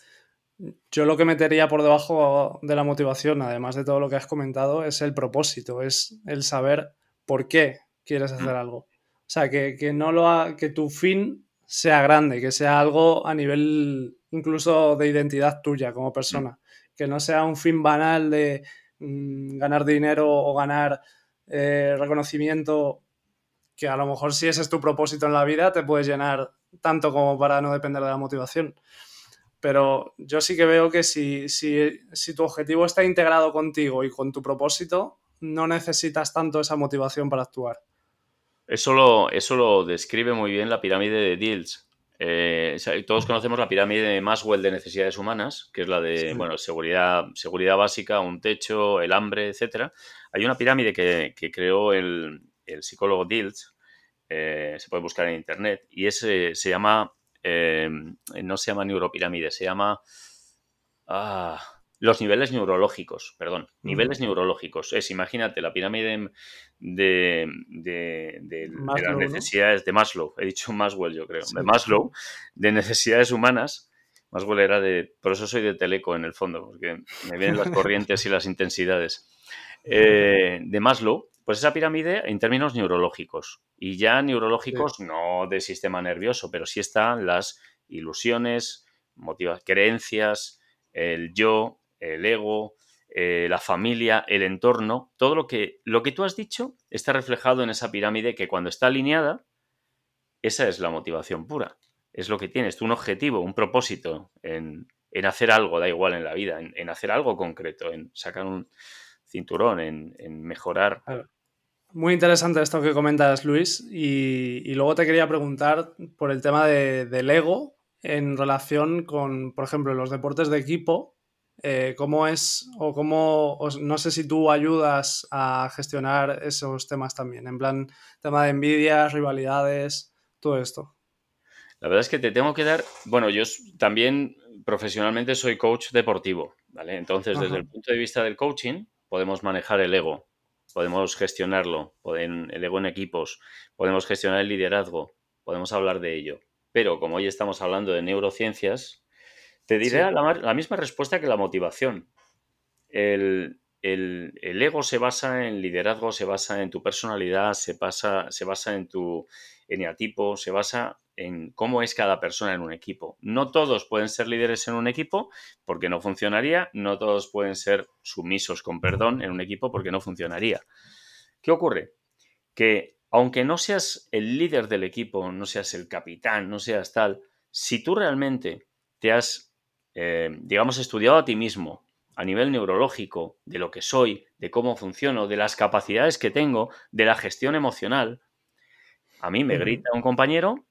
yo lo que metería por debajo de la motivación, además de todo lo que has comentado, es el propósito, es el saber por qué quieres hacer algo. O sea, que, no lo que tu fin sea grande, que sea algo a nivel incluso de identidad tuya como persona, que no sea un fin banal de mm, ganar dinero o ganar eh, reconocimiento, que a lo mejor si ese es tu propósito en la vida te puedes llenar tanto como para no depender de la motivación pero yo sí que veo que si, tu objetivo está integrado contigo y con tu propósito, no necesitas tanto esa motivación para actuar. Eso lo, eso lo describe muy bien la pirámide de Diels. Eh, todos conocemos la pirámide de Maswell de necesidades humanas, que es la de bueno, seguridad, seguridad básica, un techo, el hambre, etc. Hay una pirámide que, creó el, psicólogo Diels, eh, se puede buscar en internet, y ese se llama eh, no se llama neuropirámide, se llama ah, los niveles neurológicos, perdón, niveles neurológicos. Es, imagínate, la pirámide de, de, las necesidades de Maslow, he dicho Maswell yo creo, de Maslow, de necesidades humanas. Maswell era de, por eso soy de Teleco en el fondo, porque me vienen las corrientes y las intensidades. Eh, de Maslow, pues esa pirámide en términos neurológicos. Y ya neurológicos no de sistema nervioso, pero sí están las ilusiones, creencias, el yo, el ego, eh, la familia, el entorno. Todo lo que, lo que tú has dicho está reflejado en esa pirámide que cuando está alineada, esa es la motivación pura. Es lo que tienes, tú un objetivo, un propósito en, hacer algo, da igual en la vida, en, hacer algo concreto, en sacar un cinturón, en, mejorar. Muy interesante esto que comentas, Luis. Y, luego te quería preguntar por el tema del ego en relación con, por ejemplo, los deportes de equipo. Eh, ¿Cómo es o cómo, no sé si tú ayudas a gestionar esos temas también? En plan, tema de envidias, rivalidades, todo esto. La verdad es que te tengo que dar, bueno, yo también profesionalmente soy coach deportivo, ¿vale? Entonces, desde el punto de vista del coaching, podemos manejar el ego podemos gestionarlo, pueden, el ego en equipos, podemos gestionar el liderazgo, podemos hablar de ello. Pero como hoy estamos hablando de neurociencias, te diré la, misma respuesta que la motivación. El, ego se basa en liderazgo, se basa en tu personalidad, se, pasa, se basa en tu eneatipo, se basa en cómo es cada persona en un equipo. No todos pueden ser líderes en un equipo porque no funcionaría, no todos pueden ser sumisos con perdón en un equipo porque no funcionaría. ¿Qué ocurre? Que aunque no seas el líder del equipo, no seas el capitán, no seas tal, si tú realmente te has, eh, digamos, estudiado a ti mismo a nivel neurológico, de lo que soy, de cómo funciono, de las capacidades que tengo, de la gestión emocional, a mí me grita un compañero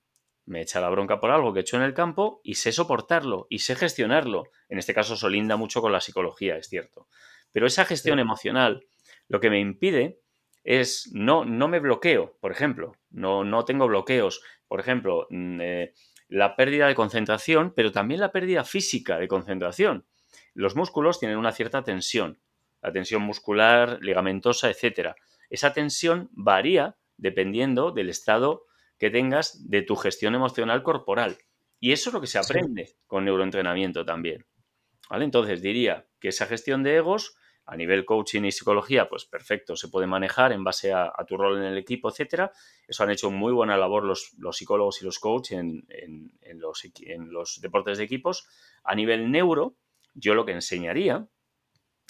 me echa la bronca por algo que he hecho en el campo y sé soportarlo y sé gestionarlo. En este caso, eso linda mucho con la psicología, es cierto. Pero esa gestión emocional lo que me impide es no, no me bloqueo, por ejemplo, no, no tengo bloqueos. Por ejemplo, mm, eh, la pérdida de concentración, pero también la pérdida física de concentración. Los músculos tienen una cierta tensión, la tensión muscular, ligamentosa, etc. Esa tensión varía dependiendo del estado que tengas de tu gestión emocional corporal. Y eso es lo que se aprende con neuroentrenamiento también. ¿Vale? Entonces diría que esa gestión de egos a nivel coaching y psicología, pues perfecto, se puede manejar en base a, tu rol en el equipo, etcétera. Eso han hecho muy buena labor los, psicólogos y los coaches en, los, en los deportes de equipos. A nivel neuro, yo lo que enseñaría,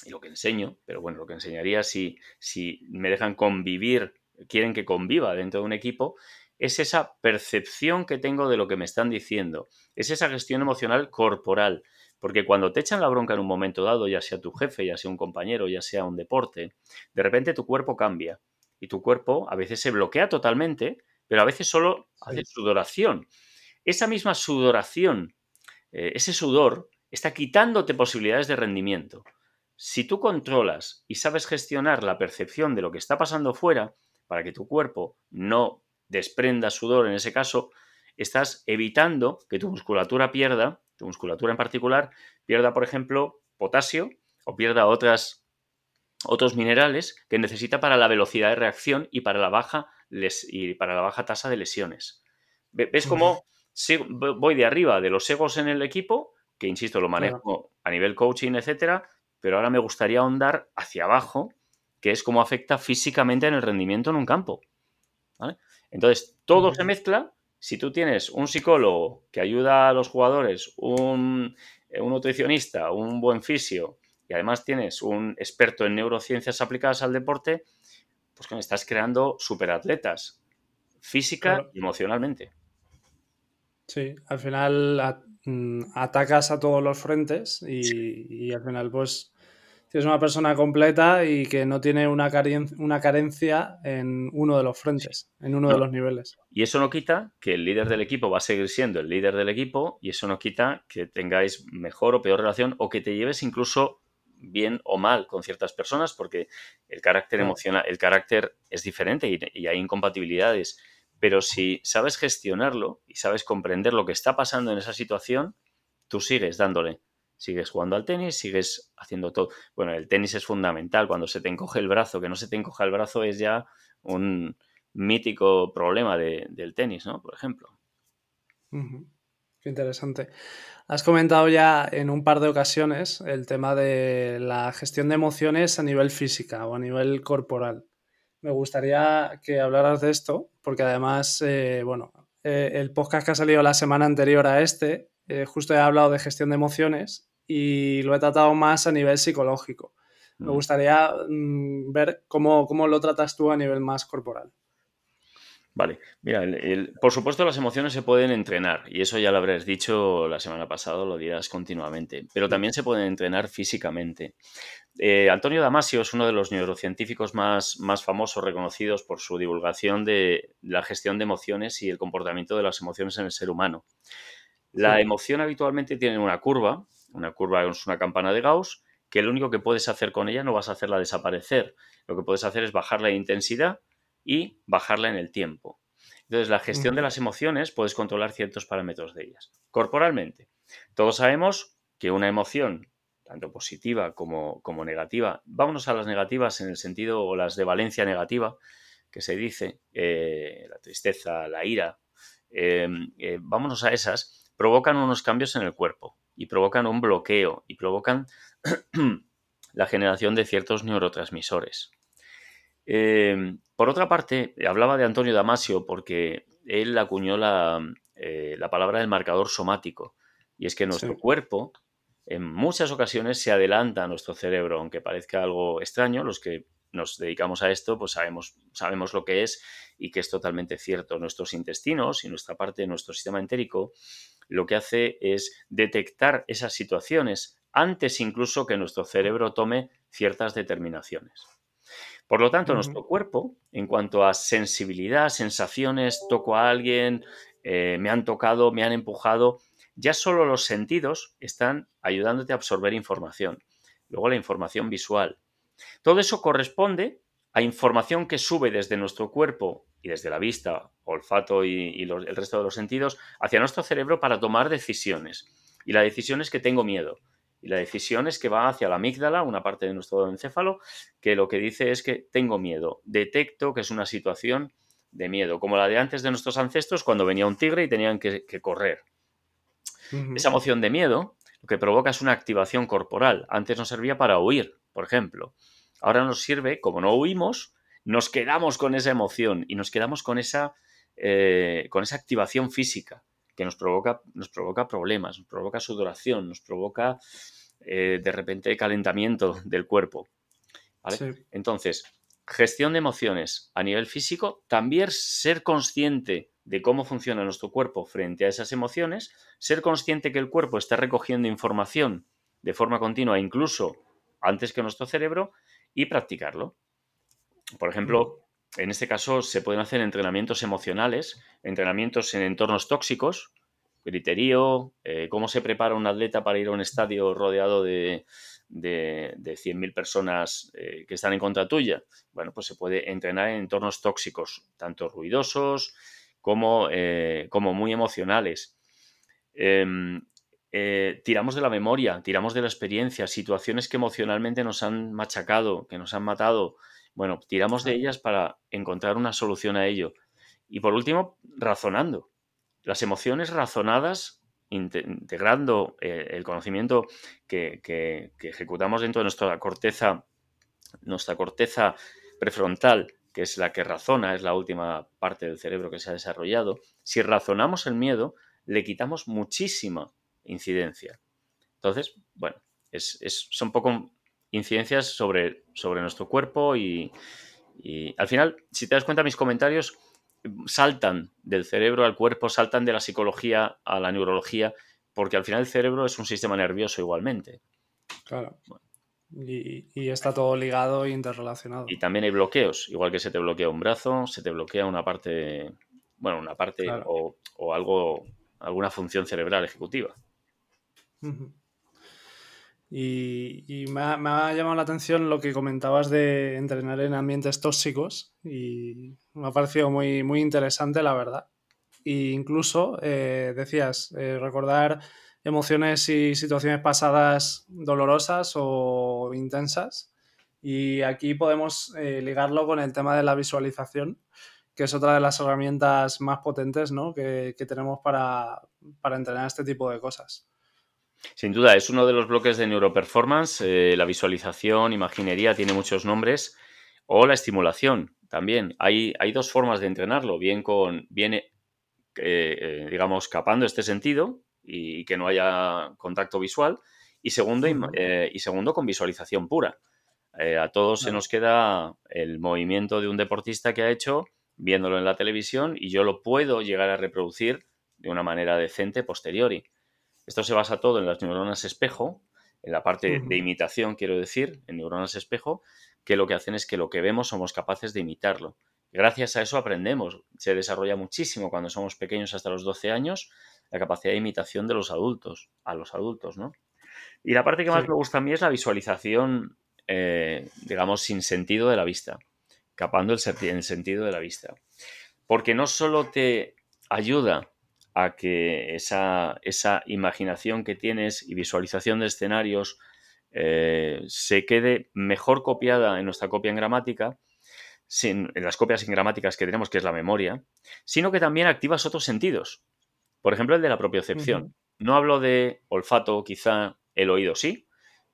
y lo que enseño, pero bueno, lo que enseñaría si, si me dejan convivir, quieren que conviva dentro de un equipo, es esa percepción que tengo de lo que me están diciendo, es esa gestión emocional corporal, porque cuando te echan la bronca en un momento dado, ya sea tu jefe, ya sea un compañero, ya sea un deporte, de repente tu cuerpo cambia y tu cuerpo a veces se bloquea totalmente, pero a veces solo hace sudoración. Esa misma sudoración, eh, ese sudor, está quitándote posibilidades de rendimiento. Si tú controlas y sabes gestionar la percepción de lo que está pasando fuera, para que tu cuerpo no desprenda sudor en ese caso, estás evitando que tu musculatura pierda tu musculatura en particular, pierda, por ejemplo, potasio o pierda otras, otros minerales que necesita para la velocidad de reacción y para la baja, y para la baja tasa de lesiones. ¿Ves cómo voy de arriba de los egos en el equipo, que insisto, lo manejo a nivel coaching, etcétera, pero ahora me gustaría ahondar hacia abajo, que es cómo afecta físicamente en el rendimiento en un campo. Entonces, todo se mezcla si tú tienes un psicólogo que ayuda a los jugadores, un, eh, nutricionista, un buen fisio y además tienes un experto en neurociencias aplicadas al deporte, pues que me estás creando superatletas, física y emocionalmente. Sí, al final mm, atacas a todos los frentes y, y al final pues es una persona completa y que no tiene una, una carencia en uno de los frentes, en uno de los niveles. Y eso no quita que el líder del equipo va a seguir siendo el líder del equipo y eso no quita que tengáis mejor o peor relación o que te lleves incluso bien o mal con ciertas personas porque el carácter emocional, el carácter es diferente y, y hay incompatibilidades. Pero si sabes gestionarlo y sabes comprender lo que está pasando en esa situación, tú sigues dándole sigues jugando al tenis, sigues haciendo todo. Bueno, el tenis es fundamental. Cuando se te encoge el brazo, que no se te encoja el brazo es ya un mítico problema del tenis, ¿no? Por ejemplo. Qué interesante. Has comentado ya en un par de ocasiones el tema de la gestión de emociones a nivel física o a nivel corporal. Me gustaría que hablaras de esto, porque además, eh, bueno, eh, el podcast que ha salido la semana anterior a este eh, justo he hablado de gestión de emociones y lo he tratado más a nivel psicológico. Me mm. gustaría mm, ver cómo, lo tratas tú a nivel más corporal. Vale, mira, por supuesto las emociones se pueden entrenar y eso ya lo habrás dicho la semana pasada, lo dirás continuamente, pero también se pueden entrenar físicamente. Eh, Antonio Damasio es uno de los neurocientíficos más, más famosos, reconocidos por su divulgación de la gestión de emociones y el comportamiento de las emociones en el ser humano. La emoción habitualmente tiene una curva, una curva es una campana de Gauss, que lo único que puedes hacer con ella no vas a hacerla desaparecer. Lo que puedes hacer es bajarla en intensidad y bajarla en el tiempo. Entonces, la gestión de las emociones puedes controlar ciertos parámetros de ellas. Corporalmente, todos sabemos que una emoción, tanto positiva como, como negativa, vámonos a las negativas en el sentido, o las de valencia negativa, que se dice, eh, la tristeza, la ira, eh, eh, vámonos a esas, provocan unos cambios en el cuerpo y provocan un bloqueo y provocan la generación de ciertos neurotransmisores. Em, por otra parte, hablaba de Antonio Damasio porque él acuñó la, eh, la palabra del marcador somático y es que nuestro cuerpo en muchas ocasiones se adelanta a nuestro cerebro, aunque parezca algo extraño, los que nos dedicamos a esto, pues sabemos, sabemos lo que es y que es totalmente cierto. Nuestros intestinos y nuestra parte de nuestro sistema entérico lo que hace es detectar esas situaciones antes incluso que nuestro cerebro tome ciertas determinaciones. Por lo tanto, nuestro cuerpo, en cuanto a sensibilidad, sensaciones, toco a alguien, eh, me han tocado, me han empujado. Ya solo los sentidos están ayudándote a absorber información. Luego la información visual. Todo eso corresponde a información que sube desde nuestro cuerpo y desde la vista, olfato y, el resto de los sentidos hacia nuestro cerebro para tomar decisiones. Y la decisión es que tengo miedo. Y la decisión es que va hacia la amígdala, una parte de nuestro encéfalo, que lo que dice es que tengo miedo. Detecto que es una situación de miedo, como la de antes de nuestros ancestros cuando venía un tigre y tenían que, correr. Esa emoción de miedo lo que provoca es una activación corporal. Antes nos servía para huir, por ejemplo. Ahora nos sirve, como no huimos, nos quedamos con esa emoción y nos quedamos con esa, eh, con esa activación física que nos provoca, nos provoca problemas, nos provoca sudoración, nos provoca eh, de repente calentamiento del cuerpo. Entonces, gestión de emociones a nivel físico, también ser consciente de cómo funciona nuestro cuerpo frente a esas emociones, ser consciente que el cuerpo está recogiendo información de forma continua, incluso antes que nuestro cerebro, y practicarlo. Por ejemplo, en este caso se pueden hacer entrenamientos emocionales, entrenamientos en entornos tóxicos, griterío, eh, cómo se prepara un atleta para ir a un estadio rodeado de, de, 100.000 personas eh, que están en contra tuya. Bueno, pues se puede entrenar en entornos tóxicos, tanto ruidosos como, eh, como muy emocionales. Em, tiramos de la memoria, tiramos de la experiencia, situaciones que emocionalmente nos han machacado, que nos han matado, bueno, tiramos de ellas para encontrar una solución a ello. Y por último, razonando. Las emociones razonadas, integrando eh, el conocimiento que, ejecutamos dentro de nuestra corteza, nuestra corteza prefrontal, que es la que razona, es la última parte del cerebro que se ha desarrollado, si razonamos el miedo, le quitamos muchísima incidencia. Entonces, bueno, son poco incidencias sobre, sobre nuestro cuerpo y, al final, si te das cuenta, mis comentarios saltan del cerebro al cuerpo, saltan de la psicología a la neurología, porque al final el cerebro es un sistema nervioso igualmente. Claro. Y, está todo ligado e interrelacionado. Y también hay bloqueos, igual que se te bloquea un brazo, se te bloquea una parte, bueno, una parte o, algo, alguna función cerebral ejecutiva. Y, me, ha, llamado la atención lo que comentabas de entrenar en ambientes tóxicos y me ha parecido muy, muy interesante, la verdad. E incluso eh, decías, eh, recordar emociones y situaciones pasadas dolorosas o intensas. Y aquí podemos eh, ligarlo con el tema de la visualización, que es otra de las herramientas más potentes que, tenemos para, para entrenar este tipo de cosas. Sin duda, es uno de los bloques de neuroperformance. Eh, la visualización, imaginería, tiene muchos nombres. O la estimulación también. Hay, hay dos formas de entrenarlo. Bien con, viene, eh, eh, digamos, capando este sentido y que no haya contacto visual. Y segundo, y segundo con visualización pura. a todos se nos queda el movimiento de un deportista que ha hecho viéndolo en la televisión y yo lo puedo llegar a reproducir de una manera decente posteriori. Esto se basa todo en las neuronas espejo, en la parte de imitación, quiero decir, en neuronas espejo, que lo que hacen es que lo que vemos somos capaces de imitarlo. Gracias a eso aprendemos. Se desarrolla muchísimo cuando somos pequeños hasta los 12 años la capacidad de imitación de los adultos, a los adultos, ¿no? Y la parte que más me gusta a mí es la visualización, eh, digamos, sin sentido de la vista, capando el, el sentido de la vista. Porque no solo te ayuda a que esa, esa imaginación que tienes y visualización de escenarios eh, se quede mejor copiada en nuestra copia en gramática, sin, en las copias en gramáticas que tenemos, que es la memoria, sino que también activas otros sentidos. Por ejemplo, el de la propiocepción. No hablo de olfato, quizá el oído sí,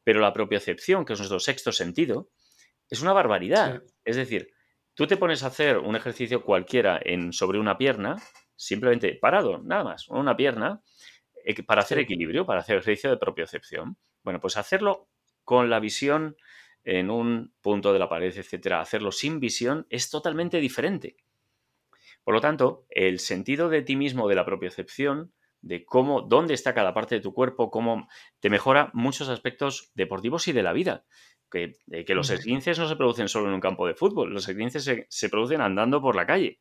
pero la propiocepción, que es nuestro sexto sentido, es una barbaridad. Es decir, tú te pones a hacer un ejercicio cualquiera en, sobre una pierna simplemente parado, nada más, una pierna, para hacer equilibrio, para hacer ejercicio de propiocepción. Bueno, pues hacerlo con la visión en un punto de la pared, etcétera, hacerlo sin visión es totalmente diferente. Por lo tanto, el sentido de ti mismo, de la propiocepción, de cómo, dónde está cada parte de tu cuerpo, cómo te mejora muchos aspectos deportivos y de la vida. Que, que los esguinces no se producen solo en un campo de fútbol, los esguinces se, se producen andando por la calle.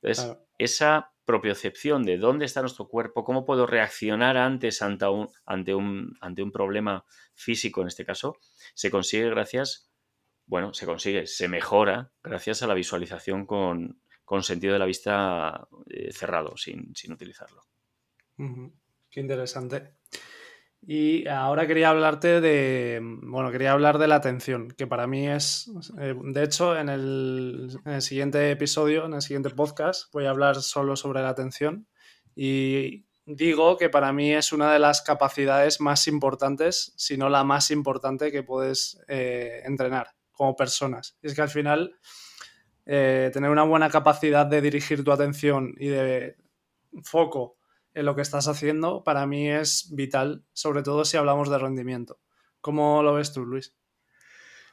Entonces, esa propiocepción de dónde está nuestro cuerpo, cómo puedo reaccionar antes ante un, ante un, ante un problema físico en este caso, se consigue gracias, bueno, se consigue, se mejora gracias a la visualización con, sentido de la vista eh, cerrado, sin, utilizarlo. Qué interesante. Y ahora quería hablarte de, bueno, quería hablar de la atención, que para mí es, eh, de hecho, en el, siguiente episodio, en el siguiente podcast, voy a hablar solo sobre la atención y digo que para mí es una de las capacidades más importantes, si no la más importante que puedes eh, entrenar como personas. Y es que al final, eh, tener una buena capacidad de dirigir tu atención y de foco en lo que estás haciendo, para mí es vital, sobre todo si hablamos de rendimiento. ¿Cómo lo ves tú, Luis?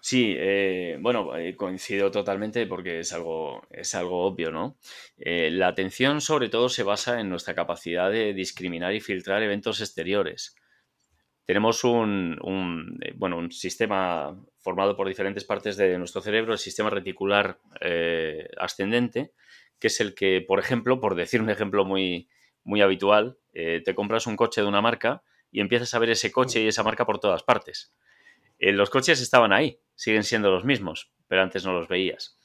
Sí, eh, bueno, eh, coincido totalmente porque es algo, es algo obvio, ¿no? Eh, la atención sobre todo se basa en nuestra capacidad de discriminar y filtrar eventos exteriores. Tenemos un, bueno, un sistema formado por diferentes partes de nuestro cerebro, el sistema reticular ascendente, que es el que, por ejemplo, por decir un ejemplo muy, muy habitual, eh, te compras un coche de una marca y empiezas a ver ese coche y esa marca por todas partes. Eh, los coches estaban ahí, siguen siendo los mismos, pero antes no los veías.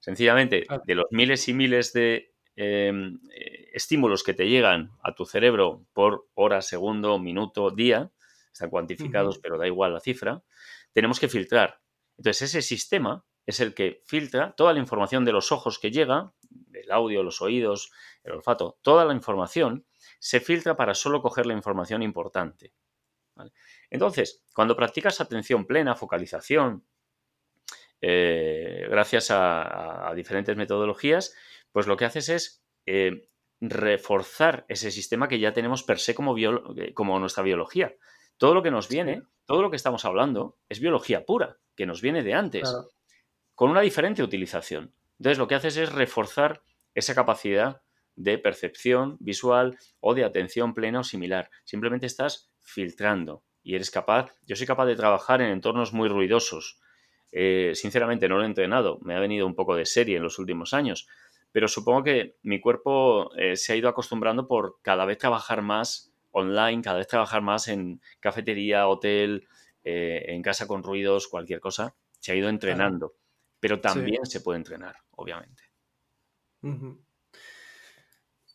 Sencillamente, de los miles y miles de em, eh, estímulos que te llegan a tu cerebro por hora, segundo, minuto, día, están cuantificados, pero da igual la cifra, tenemos que filtrar. Entonces, ese sistema es el que filtra toda la información de los ojos que llega, el audio, los oídos, el olfato, toda la información se filtra para solo coger la información importante. Entonces, cuando practicas atención plena, focalización, eh, gracias a, diferentes metodologías, pues lo que haces es eh, reforzar ese sistema que ya tenemos per se como, eh, como nuestra biología. Todo lo que nos viene, todo lo que estamos hablando, es biología pura, que nos viene de antes, con una diferente utilización. Entonces, lo que haces es reforzar esa capacidad de percepción visual o de atención plena o similar. Simplemente estás filtrando y eres capaz, yo soy capaz de trabajar en entornos muy ruidosos. Eh, sinceramente no lo he entrenado, me ha venido un poco de serie en los últimos años, pero supongo que mi cuerpo eh, se ha ido acostumbrando por cada vez trabajar más online, cada vez trabajar más en cafetería, hotel, eh, en casa con ruidos, cualquier cosa, se ha ido entrenando, pero también se puede entrenar, obviamente.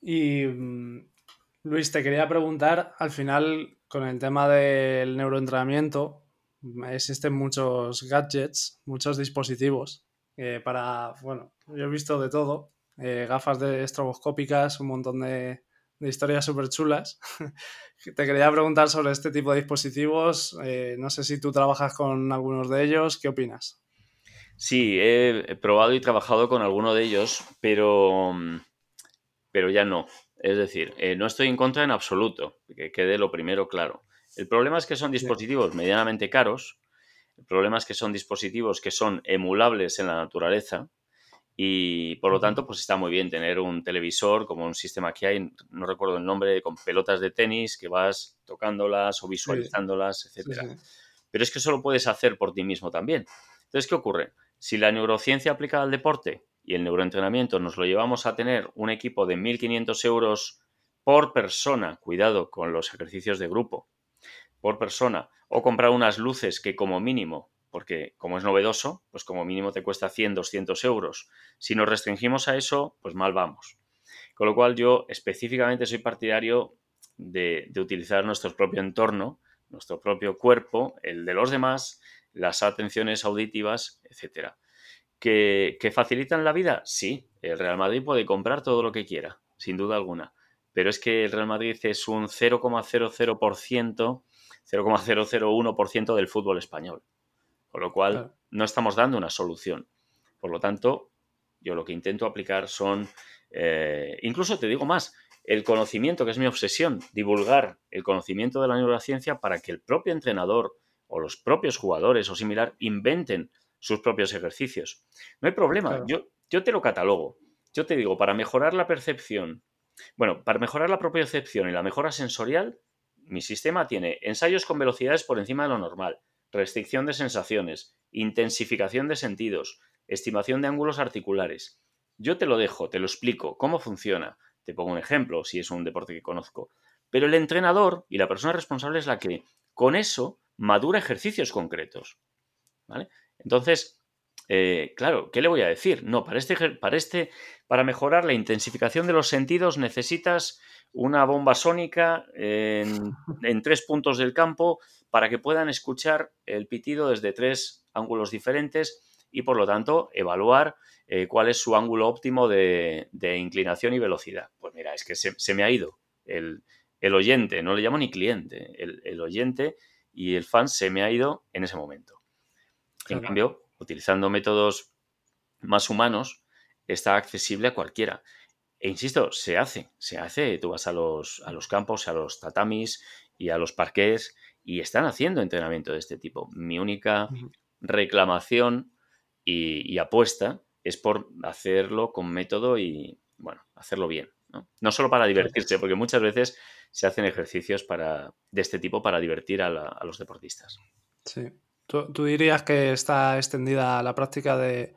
Y mm, Luis, te quería preguntar, al final, con el tema del neuroentrenamiento, existen muchos gadgets, muchos dispositivos eh, para, bueno, yo he visto de todo, eh, gafas de estroboscópicas, un montón de, historias súper chulas. te quería preguntar sobre este tipo de dispositivos, eh, no sé si tú trabajas con algunos de ellos, ¿qué opinas? Sí, he probado y trabajado con alguno de ellos, pero, pero ya no. Es decir, eh, no estoy en contra en absoluto, que quede lo primero claro. El problema es que son dispositivos medianamente caros, el problema es que son dispositivos que son emulables en la naturaleza y por lo tanto pues está muy bien tener un televisor como un sistema que hay, no recuerdo el nombre, con pelotas de tenis que vas tocándolas o visualizándolas, etc. Pero es que eso lo puedes hacer por ti mismo también. Entonces, ¿qué ocurre? Si la neurociencia aplicada al deporte y el neuroentrenamiento nos lo llevamos a tener un equipo de 1.500 euros por persona, cuidado con los ejercicios de grupo, por persona, o comprar unas luces que como mínimo, porque como es novedoso, pues como mínimo te cuesta 100, 200 euros. Si nos restringimos a eso, pues mal vamos. Con lo cual yo específicamente soy partidario de, de utilizar nuestro propio entorno, nuestro propio cuerpo, el de los demás, las atenciones auditivas, etcétera. ¿Que, facilitan la vida? Sí, el Real Madrid puede comprar todo lo que quiera, sin duda alguna. Pero es que el Real Madrid es un 0,00%, 0,001% del fútbol español. Con lo cual, no estamos dando una solución. Por lo tanto, yo lo que intento aplicar son, eh, incluso te digo más, el conocimiento, que es mi obsesión, divulgar el conocimiento de la neurociencia para que el propio entrenador o los propios jugadores o similar inventen sus propios ejercicios. No hay problema, yo, yo te lo catalogo. Yo te digo, para mejorar la percepción, bueno, para mejorar la propiocepción y la mejora sensorial, mi sistema tiene ensayos con velocidades por encima de lo normal, restricción de sensaciones, intensificación de sentidos, estimación de ángulos articulares. Yo te lo dejo, te lo explico, cómo funciona, te pongo un ejemplo, si es un deporte que conozco. Pero el entrenador y la persona responsable es la que con eso madura ejercicios concretos. ¿Vale? Entonces, eh, claro, ¿qué le voy a decir? No, para este, para este, para mejorar la intensificación de los sentidos necesitas una bomba sónica en, tres puntos del campo para que puedan escuchar el pitido desde tres ángulos diferentes y por lo tanto evaluar eh, cuál es su ángulo óptimo de, inclinación y velocidad. Pues mira, es que se, me ha ido el, oyente, no le llamo ni cliente, el, oyente y el fan se me ha ido en ese momento. En cambio, utilizando métodos más humanos, está accesible a cualquiera. E insisto, se hace, se hace. Tú vas a los, a los campos, a los tatamis y a los parques y están haciendo entrenamiento de este tipo. Mi única reclamación y, apuesta es por hacerlo con método y, bueno, hacerlo bien. No, solo para divertirse, porque muchas veces se hacen ejercicios para, de este tipo para divertir a, los deportistas. Sí. ¿Tú, dirías que está extendida la práctica de,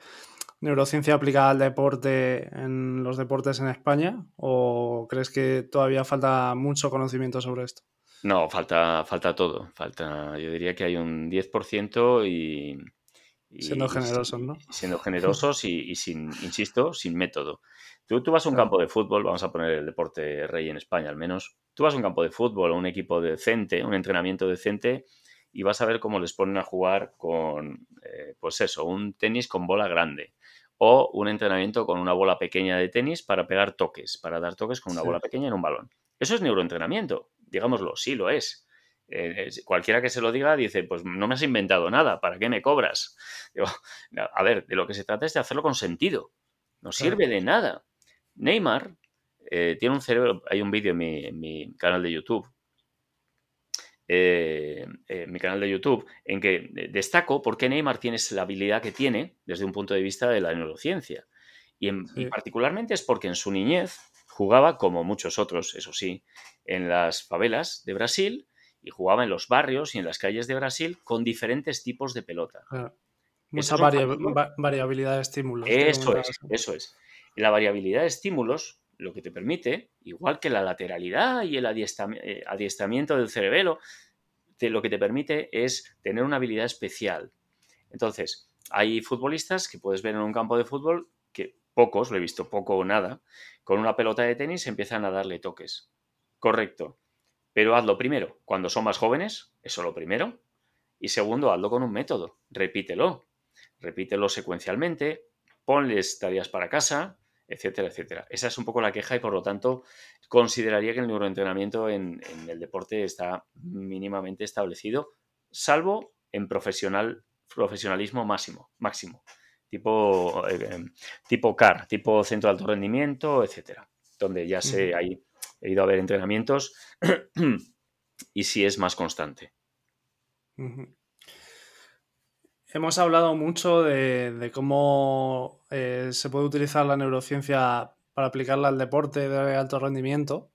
neurociencia aplicada al deporte en los deportes en España? ¿O crees que todavía falta mucho conocimiento sobre esto? No, falta, falta todo. Falta, yo diría que hay un 10% y, siendo generosos, ¿no? Siendo generosos y, sin, insisto, sin método. Tú, tú vas a un campo de fútbol, vamos a poner el deporte rey en España al menos, tú vas a un campo de fútbol o un equipo decente, un entrenamiento decente, y vas a ver cómo les ponen a jugar con, eh, pues eso, un tenis con bola grande o un entrenamiento con una bola pequeña de tenis para pegar toques, para dar toques con una bola pequeña en un balón. Eso es neuroentrenamiento, digámoslo, sí lo es. Eh, cualquiera que se lo diga dice, pues no me has inventado nada, ¿para qué me cobras? a ver, de lo que se trata es de hacerlo con sentido, no sirve de nada. Neymar eh, tiene un cerebro, hay un vídeo en mi canal de YouTube eh, eh, mi canal de YouTube, en que destaco por qué Neymar tiene la habilidad que tiene desde un punto de vista de la neurociencia. Y, particularmente es porque en su niñez jugaba, como muchos otros, eso sí, en las favelas de Brasil y jugaba en los barrios y en las calles de Brasil con diferentes tipos de pelota. Mucha variabilidad de estímulos. Eso es, eso es. la variabilidad de estímulos lo que te permite, igual que la lateralidad y el eh, adiestramiento del cerebelo, lo que te permite es tener una habilidad especial. Entonces, hay futbolistas que puedes ver en un campo de fútbol que pocos, lo he visto poco o nada, con una pelota de tenis empiezan a darle toques. Correcto. Pero hazlo primero, cuando son más jóvenes, eso lo primero. Y segundo, hazlo con un método, repítelo. Repítelo secuencialmente, ponles tareas para casa, etcétera, etcétera. Esa es un poco la queja y por lo tanto consideraría que el neuroentrenamiento en, el deporte está mínimamente establecido, salvo en profesional, profesionalismo máximo, máximo tipo, eh, em, tipo CAR, tipo centro de alto rendimiento, etcétera, donde ya se ha ido a ver entrenamientos y si es más constante. Hemos hablado mucho de, cómo eh, se puede utilizar la neurociencia para aplicarla al deporte de alto rendimiento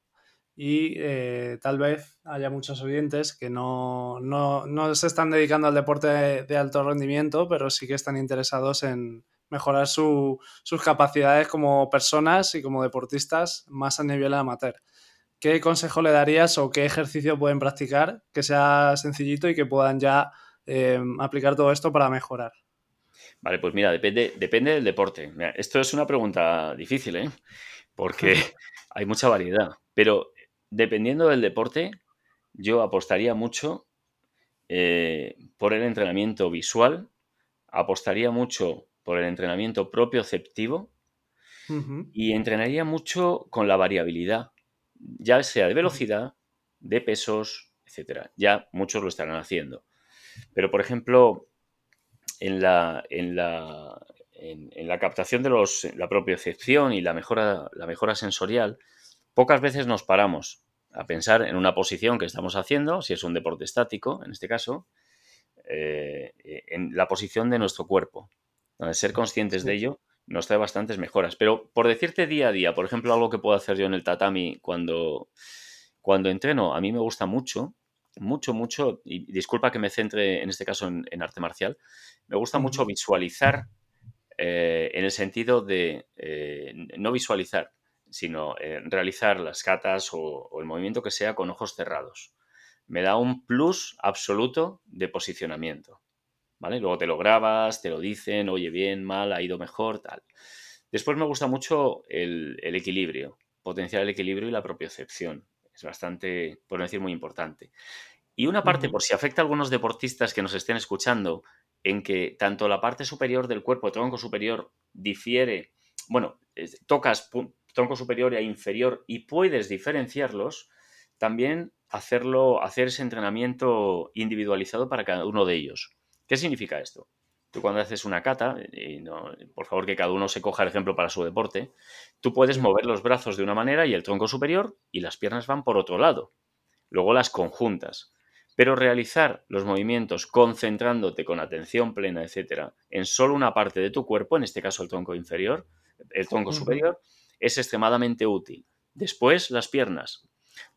y eh, tal vez haya muchos oyentes que no, se están dedicando al deporte de, alto rendimiento, pero sí que están interesados en mejorar sus capacidades como personas y como deportistas más a nivel amateur. ¿Qué consejo le darías o qué ejercicio pueden practicar que sea sencillito y que puedan ya Em, aplicar todo esto para mejorar? Vale, pues mira, depende, depende del deporte. esto es una pregunta difícil, ¿eh? Porque hay mucha variedad. Pero dependiendo del deporte, yo apostaría mucho eh, por el entrenamiento visual, apostaría mucho por el entrenamiento propioceptivo y entrenaría mucho con la variabilidad, ya sea de velocidad, de pesos, etcétera. Ya muchos lo estarán haciendo. Pero, por ejemplo, en la, en la, en, la captación de los, la propiocepción y la mejora, la mejora sensorial, pocas veces nos paramos a pensar en una posición que estamos haciendo, si es un deporte estático, en este caso, eh, en la posición de nuestro cuerpo. Donde ser conscientes de ello nos trae bastantes mejoras. Pero por decirte día a día, por ejemplo, algo que puedo hacer yo en el tatami cuando, cuando entreno, a mí me gusta mucho mucho, mucho, y disculpa que me centre en este caso en, arte marcial, me gusta mucho visualizar eh, en el sentido de, eh, no visualizar, sino eh, realizar las catas o, el movimiento que sea con ojos cerrados. Me da un plus absoluto de posicionamiento. ¿Vale? Luego te lo grabas, te lo dicen, oye, bien, mal, ha ido mejor, tal. Después me gusta mucho el, equilibrio, potenciar el equilibrio y la propiocepción. Es bastante, por no decir, muy importante. Y una parte, por si afecta a algunos deportistas que nos estén escuchando, en que tanto la parte superior del cuerpo, el tronco superior, difiere, bueno, tocas tronco superior e inferior y puedes diferenciarlos, también hacerlo, hacer ese entrenamiento individualizado para cada uno de ellos. ¿Qué significa esto? Tú cuando haces una cata, y por favor que cada uno se coja el ejemplo para su deporte, tú puedes mover los brazos de una manera y el tronco superior y las piernas van por otro lado. Luego las conjuntas. Pero realizar los movimientos concentrándote con atención plena, etcétera, en solo una parte de tu cuerpo, en este caso el tronco inferior, el tronco superior, es extremadamente útil. Después, las piernas.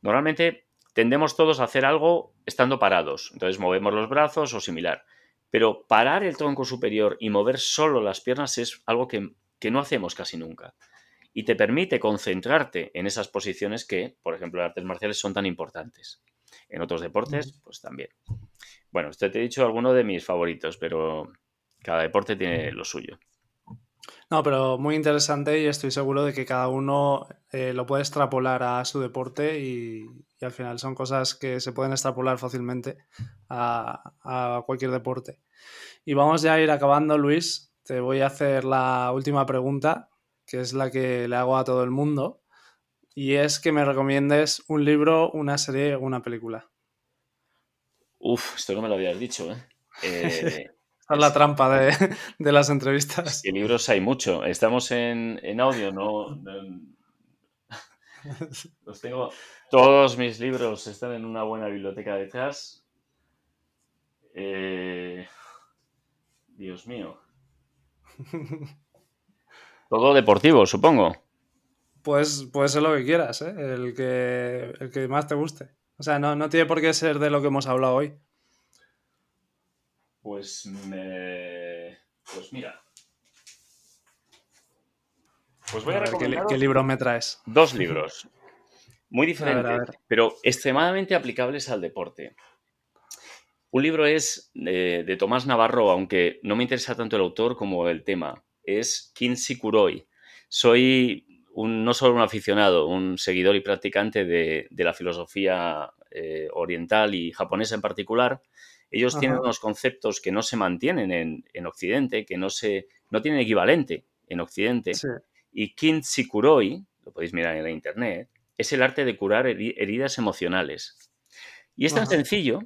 Normalmente tendemos todos a hacer algo estando parados, entonces movemos los brazos o similar. Pero parar el tronco superior y mover solo las piernas es algo que, que no hacemos casi nunca. Y te permite concentrarte en esas posiciones que, por ejemplo, en artes marciales son tan importantes. En otros deportes, pues también. Bueno, esto te he dicho alguno de mis favoritos, pero cada deporte tiene lo suyo. No, pero muy interesante y estoy seguro de que cada uno eh, lo puede extrapolar a su deporte y, al final son cosas que se pueden extrapolar fácilmente a, a, cualquier deporte. Y vamos ya a ir acabando, Luis. Te voy a hacer la última pregunta, que es la que le hago a todo el mundo y es que me recomiendes un libro, una serie o una película. Uf, esto no me lo habías dicho, ¿eh? eh Es la trampa de, las entrevistas. Y libros hay mucho. Estamos en, audio, ¿no? Los tengo. Todos mis libros están en una buena biblioteca detrás. Eh, Dios mío. Todo deportivo, supongo. Pues puede ser lo que quieras, ¿eh? el, que, el que más te guste. O sea, no, tiene por qué ser de lo que hemos hablado hoy. Pues me. Pues mira. Pues voy a, recomendar. ¿qué, libro me traes? Dos libros. Muy diferentes, pero extremadamente aplicables al deporte. Un libro es de, de, Tomás Navarro, aunque no me interesa tanto el autor como el tema. Es Kinsey Kuroi. Soy no solo un aficionado, un seguidor y practicante de, la filosofía eh, oriental y japonesa en particular, ellos tienen unos conceptos que no se mantienen en, Occidente, que no, se, no tienen equivalente en Occidente. Y Kintsikuroi, lo podéis mirar en la internet, es el arte de curar heridas emocionales. Y es tan sencillo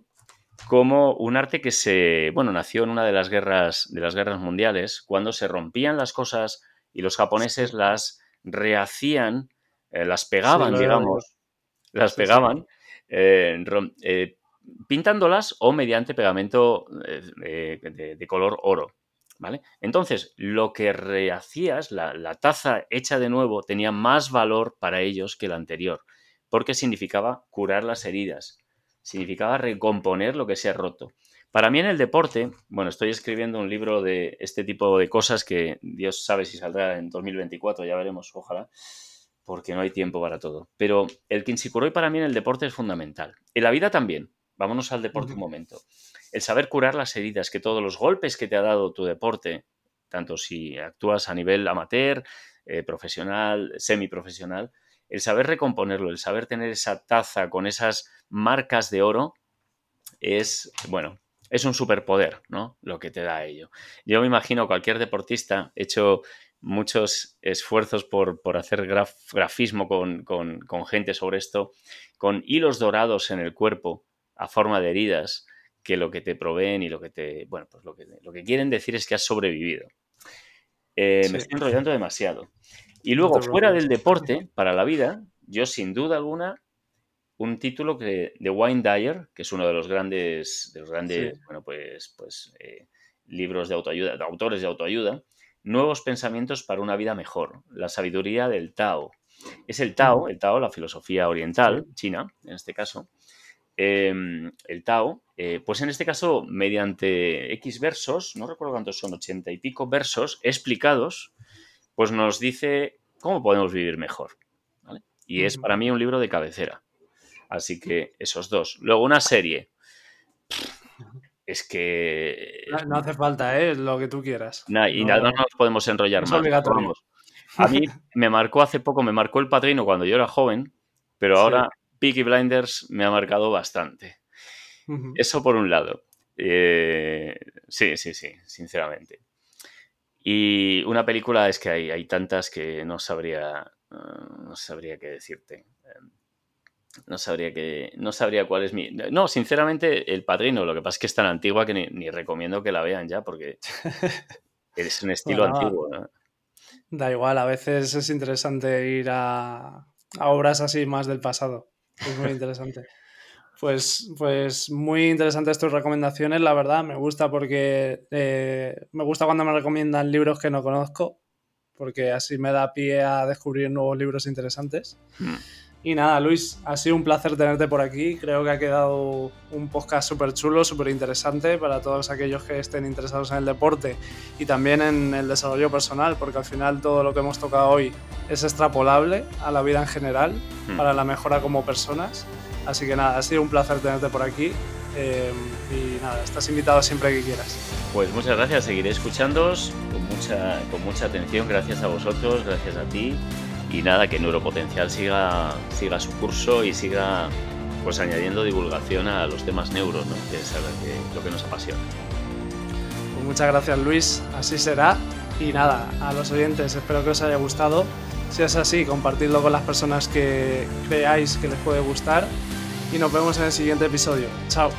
como un arte que se, bueno, nació en una de las guerras, de las guerras mundiales, cuando se rompían las cosas y los japoneses las rehacían, eh, las pegaban, digamos, las pegaban, eh, eh, pintándolas o mediante pegamento de, color oro. ¿Vale? Entonces, lo que rehacías, la, la, taza hecha de nuevo, tenía más valor para ellos que la anterior, porque significaba curar las heridas, significaba recomponer lo que se ha roto. Para mí en el deporte, bueno, estoy escribiendo un libro de este tipo de cosas que Dios sabe si saldrá en 2024, ya veremos, ojalá, porque no hay tiempo para todo. Pero el Kinsikuroi para mí en el deporte es fundamental. En la vida también. Vámonos al deporte un momento. El saber curar las heridas, que todos los golpes que te ha dado tu deporte, tanto si actúas a nivel amateur, eh, profesional, semiprofesional, el saber recomponerlo, el saber tener esa taza con esas marcas de oro, es, bueno, es un superpoder, ¿no? Lo que te da ello. Yo me imagino cualquier deportista hecho muchos esfuerzos por, hacer grafismo con, gente sobre esto, con hilos dorados en el cuerpo a forma de heridas, que lo que te proveen y lo que te. Bueno, pues lo que, lo que quieren decir es que has sobrevivido. Eh, me estoy enrollando demasiado. Y luego, fuera del deporte, para la vida, yo sin duda alguna un título que, de Wayne Dyer, que es uno de los grandes, de los grandes bueno, pues, pues eh, libros de autoayuda, de autores de autoayuda, Nuevos pensamientos para una vida mejor, la sabiduría del Tao. Es el Tao, el Tao, la filosofía oriental, china, en este caso, em, el Tao, eh, pues en este caso, mediante X versos, no recuerdo cuántos son, ochenta y pico versos explicados, pues nos dice cómo podemos vivir mejor. Y es para mí un libro de cabecera. Así que esos dos. Luego una serie. Es que... No, hace falta, ¿eh? Lo que tú quieras. y nada, no nos podemos enrollar más. A mí me marcó hace poco, me marcó el padrino cuando yo era joven, pero ahora Peaky Blinders me ha marcado bastante. Eso por un lado. Eh, sí, sí, sí, sinceramente. Y una película es que hay, hay tantas que no sabría, no sabría qué decirte. Em, no sabría que. No sabría cuál es mi. No, sinceramente, El Padrino. Lo que pasa es que es tan antigua que ni, recomiendo que la vean ya, porque es un estilo antiguo. Da igual, a veces es interesante ir a, a obras así más del pasado. Es muy interesante. Pues, pues muy interesantes tus recomendaciones, la verdad. Me gusta porque eh, me gusta cuando me recomiendan libros que no conozco, porque así me da pie a descubrir nuevos libros interesantes. Hmm. Y nada, Luis, ha sido un placer tenerte por aquí. Creo que ha quedado un podcast súper chulo, súper interesante para todos aquellos que estén interesados en el deporte y también en el desarrollo personal, porque al final todo lo que hemos tocado hoy es extrapolable a la vida en general hmm. para la mejora como personas. Así que nada, ha sido un placer tenerte por aquí. Eh, y nada, estás invitado siempre que quieras. Pues muchas gracias, seguiré escuchándoos con mucha, con mucha atención, gracias a vosotros, gracias a ti y nada, que Neuropotencial siga, siga su curso y siga pues añadiendo divulgación a los temas neuros, ¿no? que es lo que nos apasiona. Pues muchas gracias Luis, así será. Y nada, a los oyentes espero que os haya gustado. Si es así, compartidlo con las personas que creáis que les puede gustar. Y nos vemos en el siguiente episodio. Chao.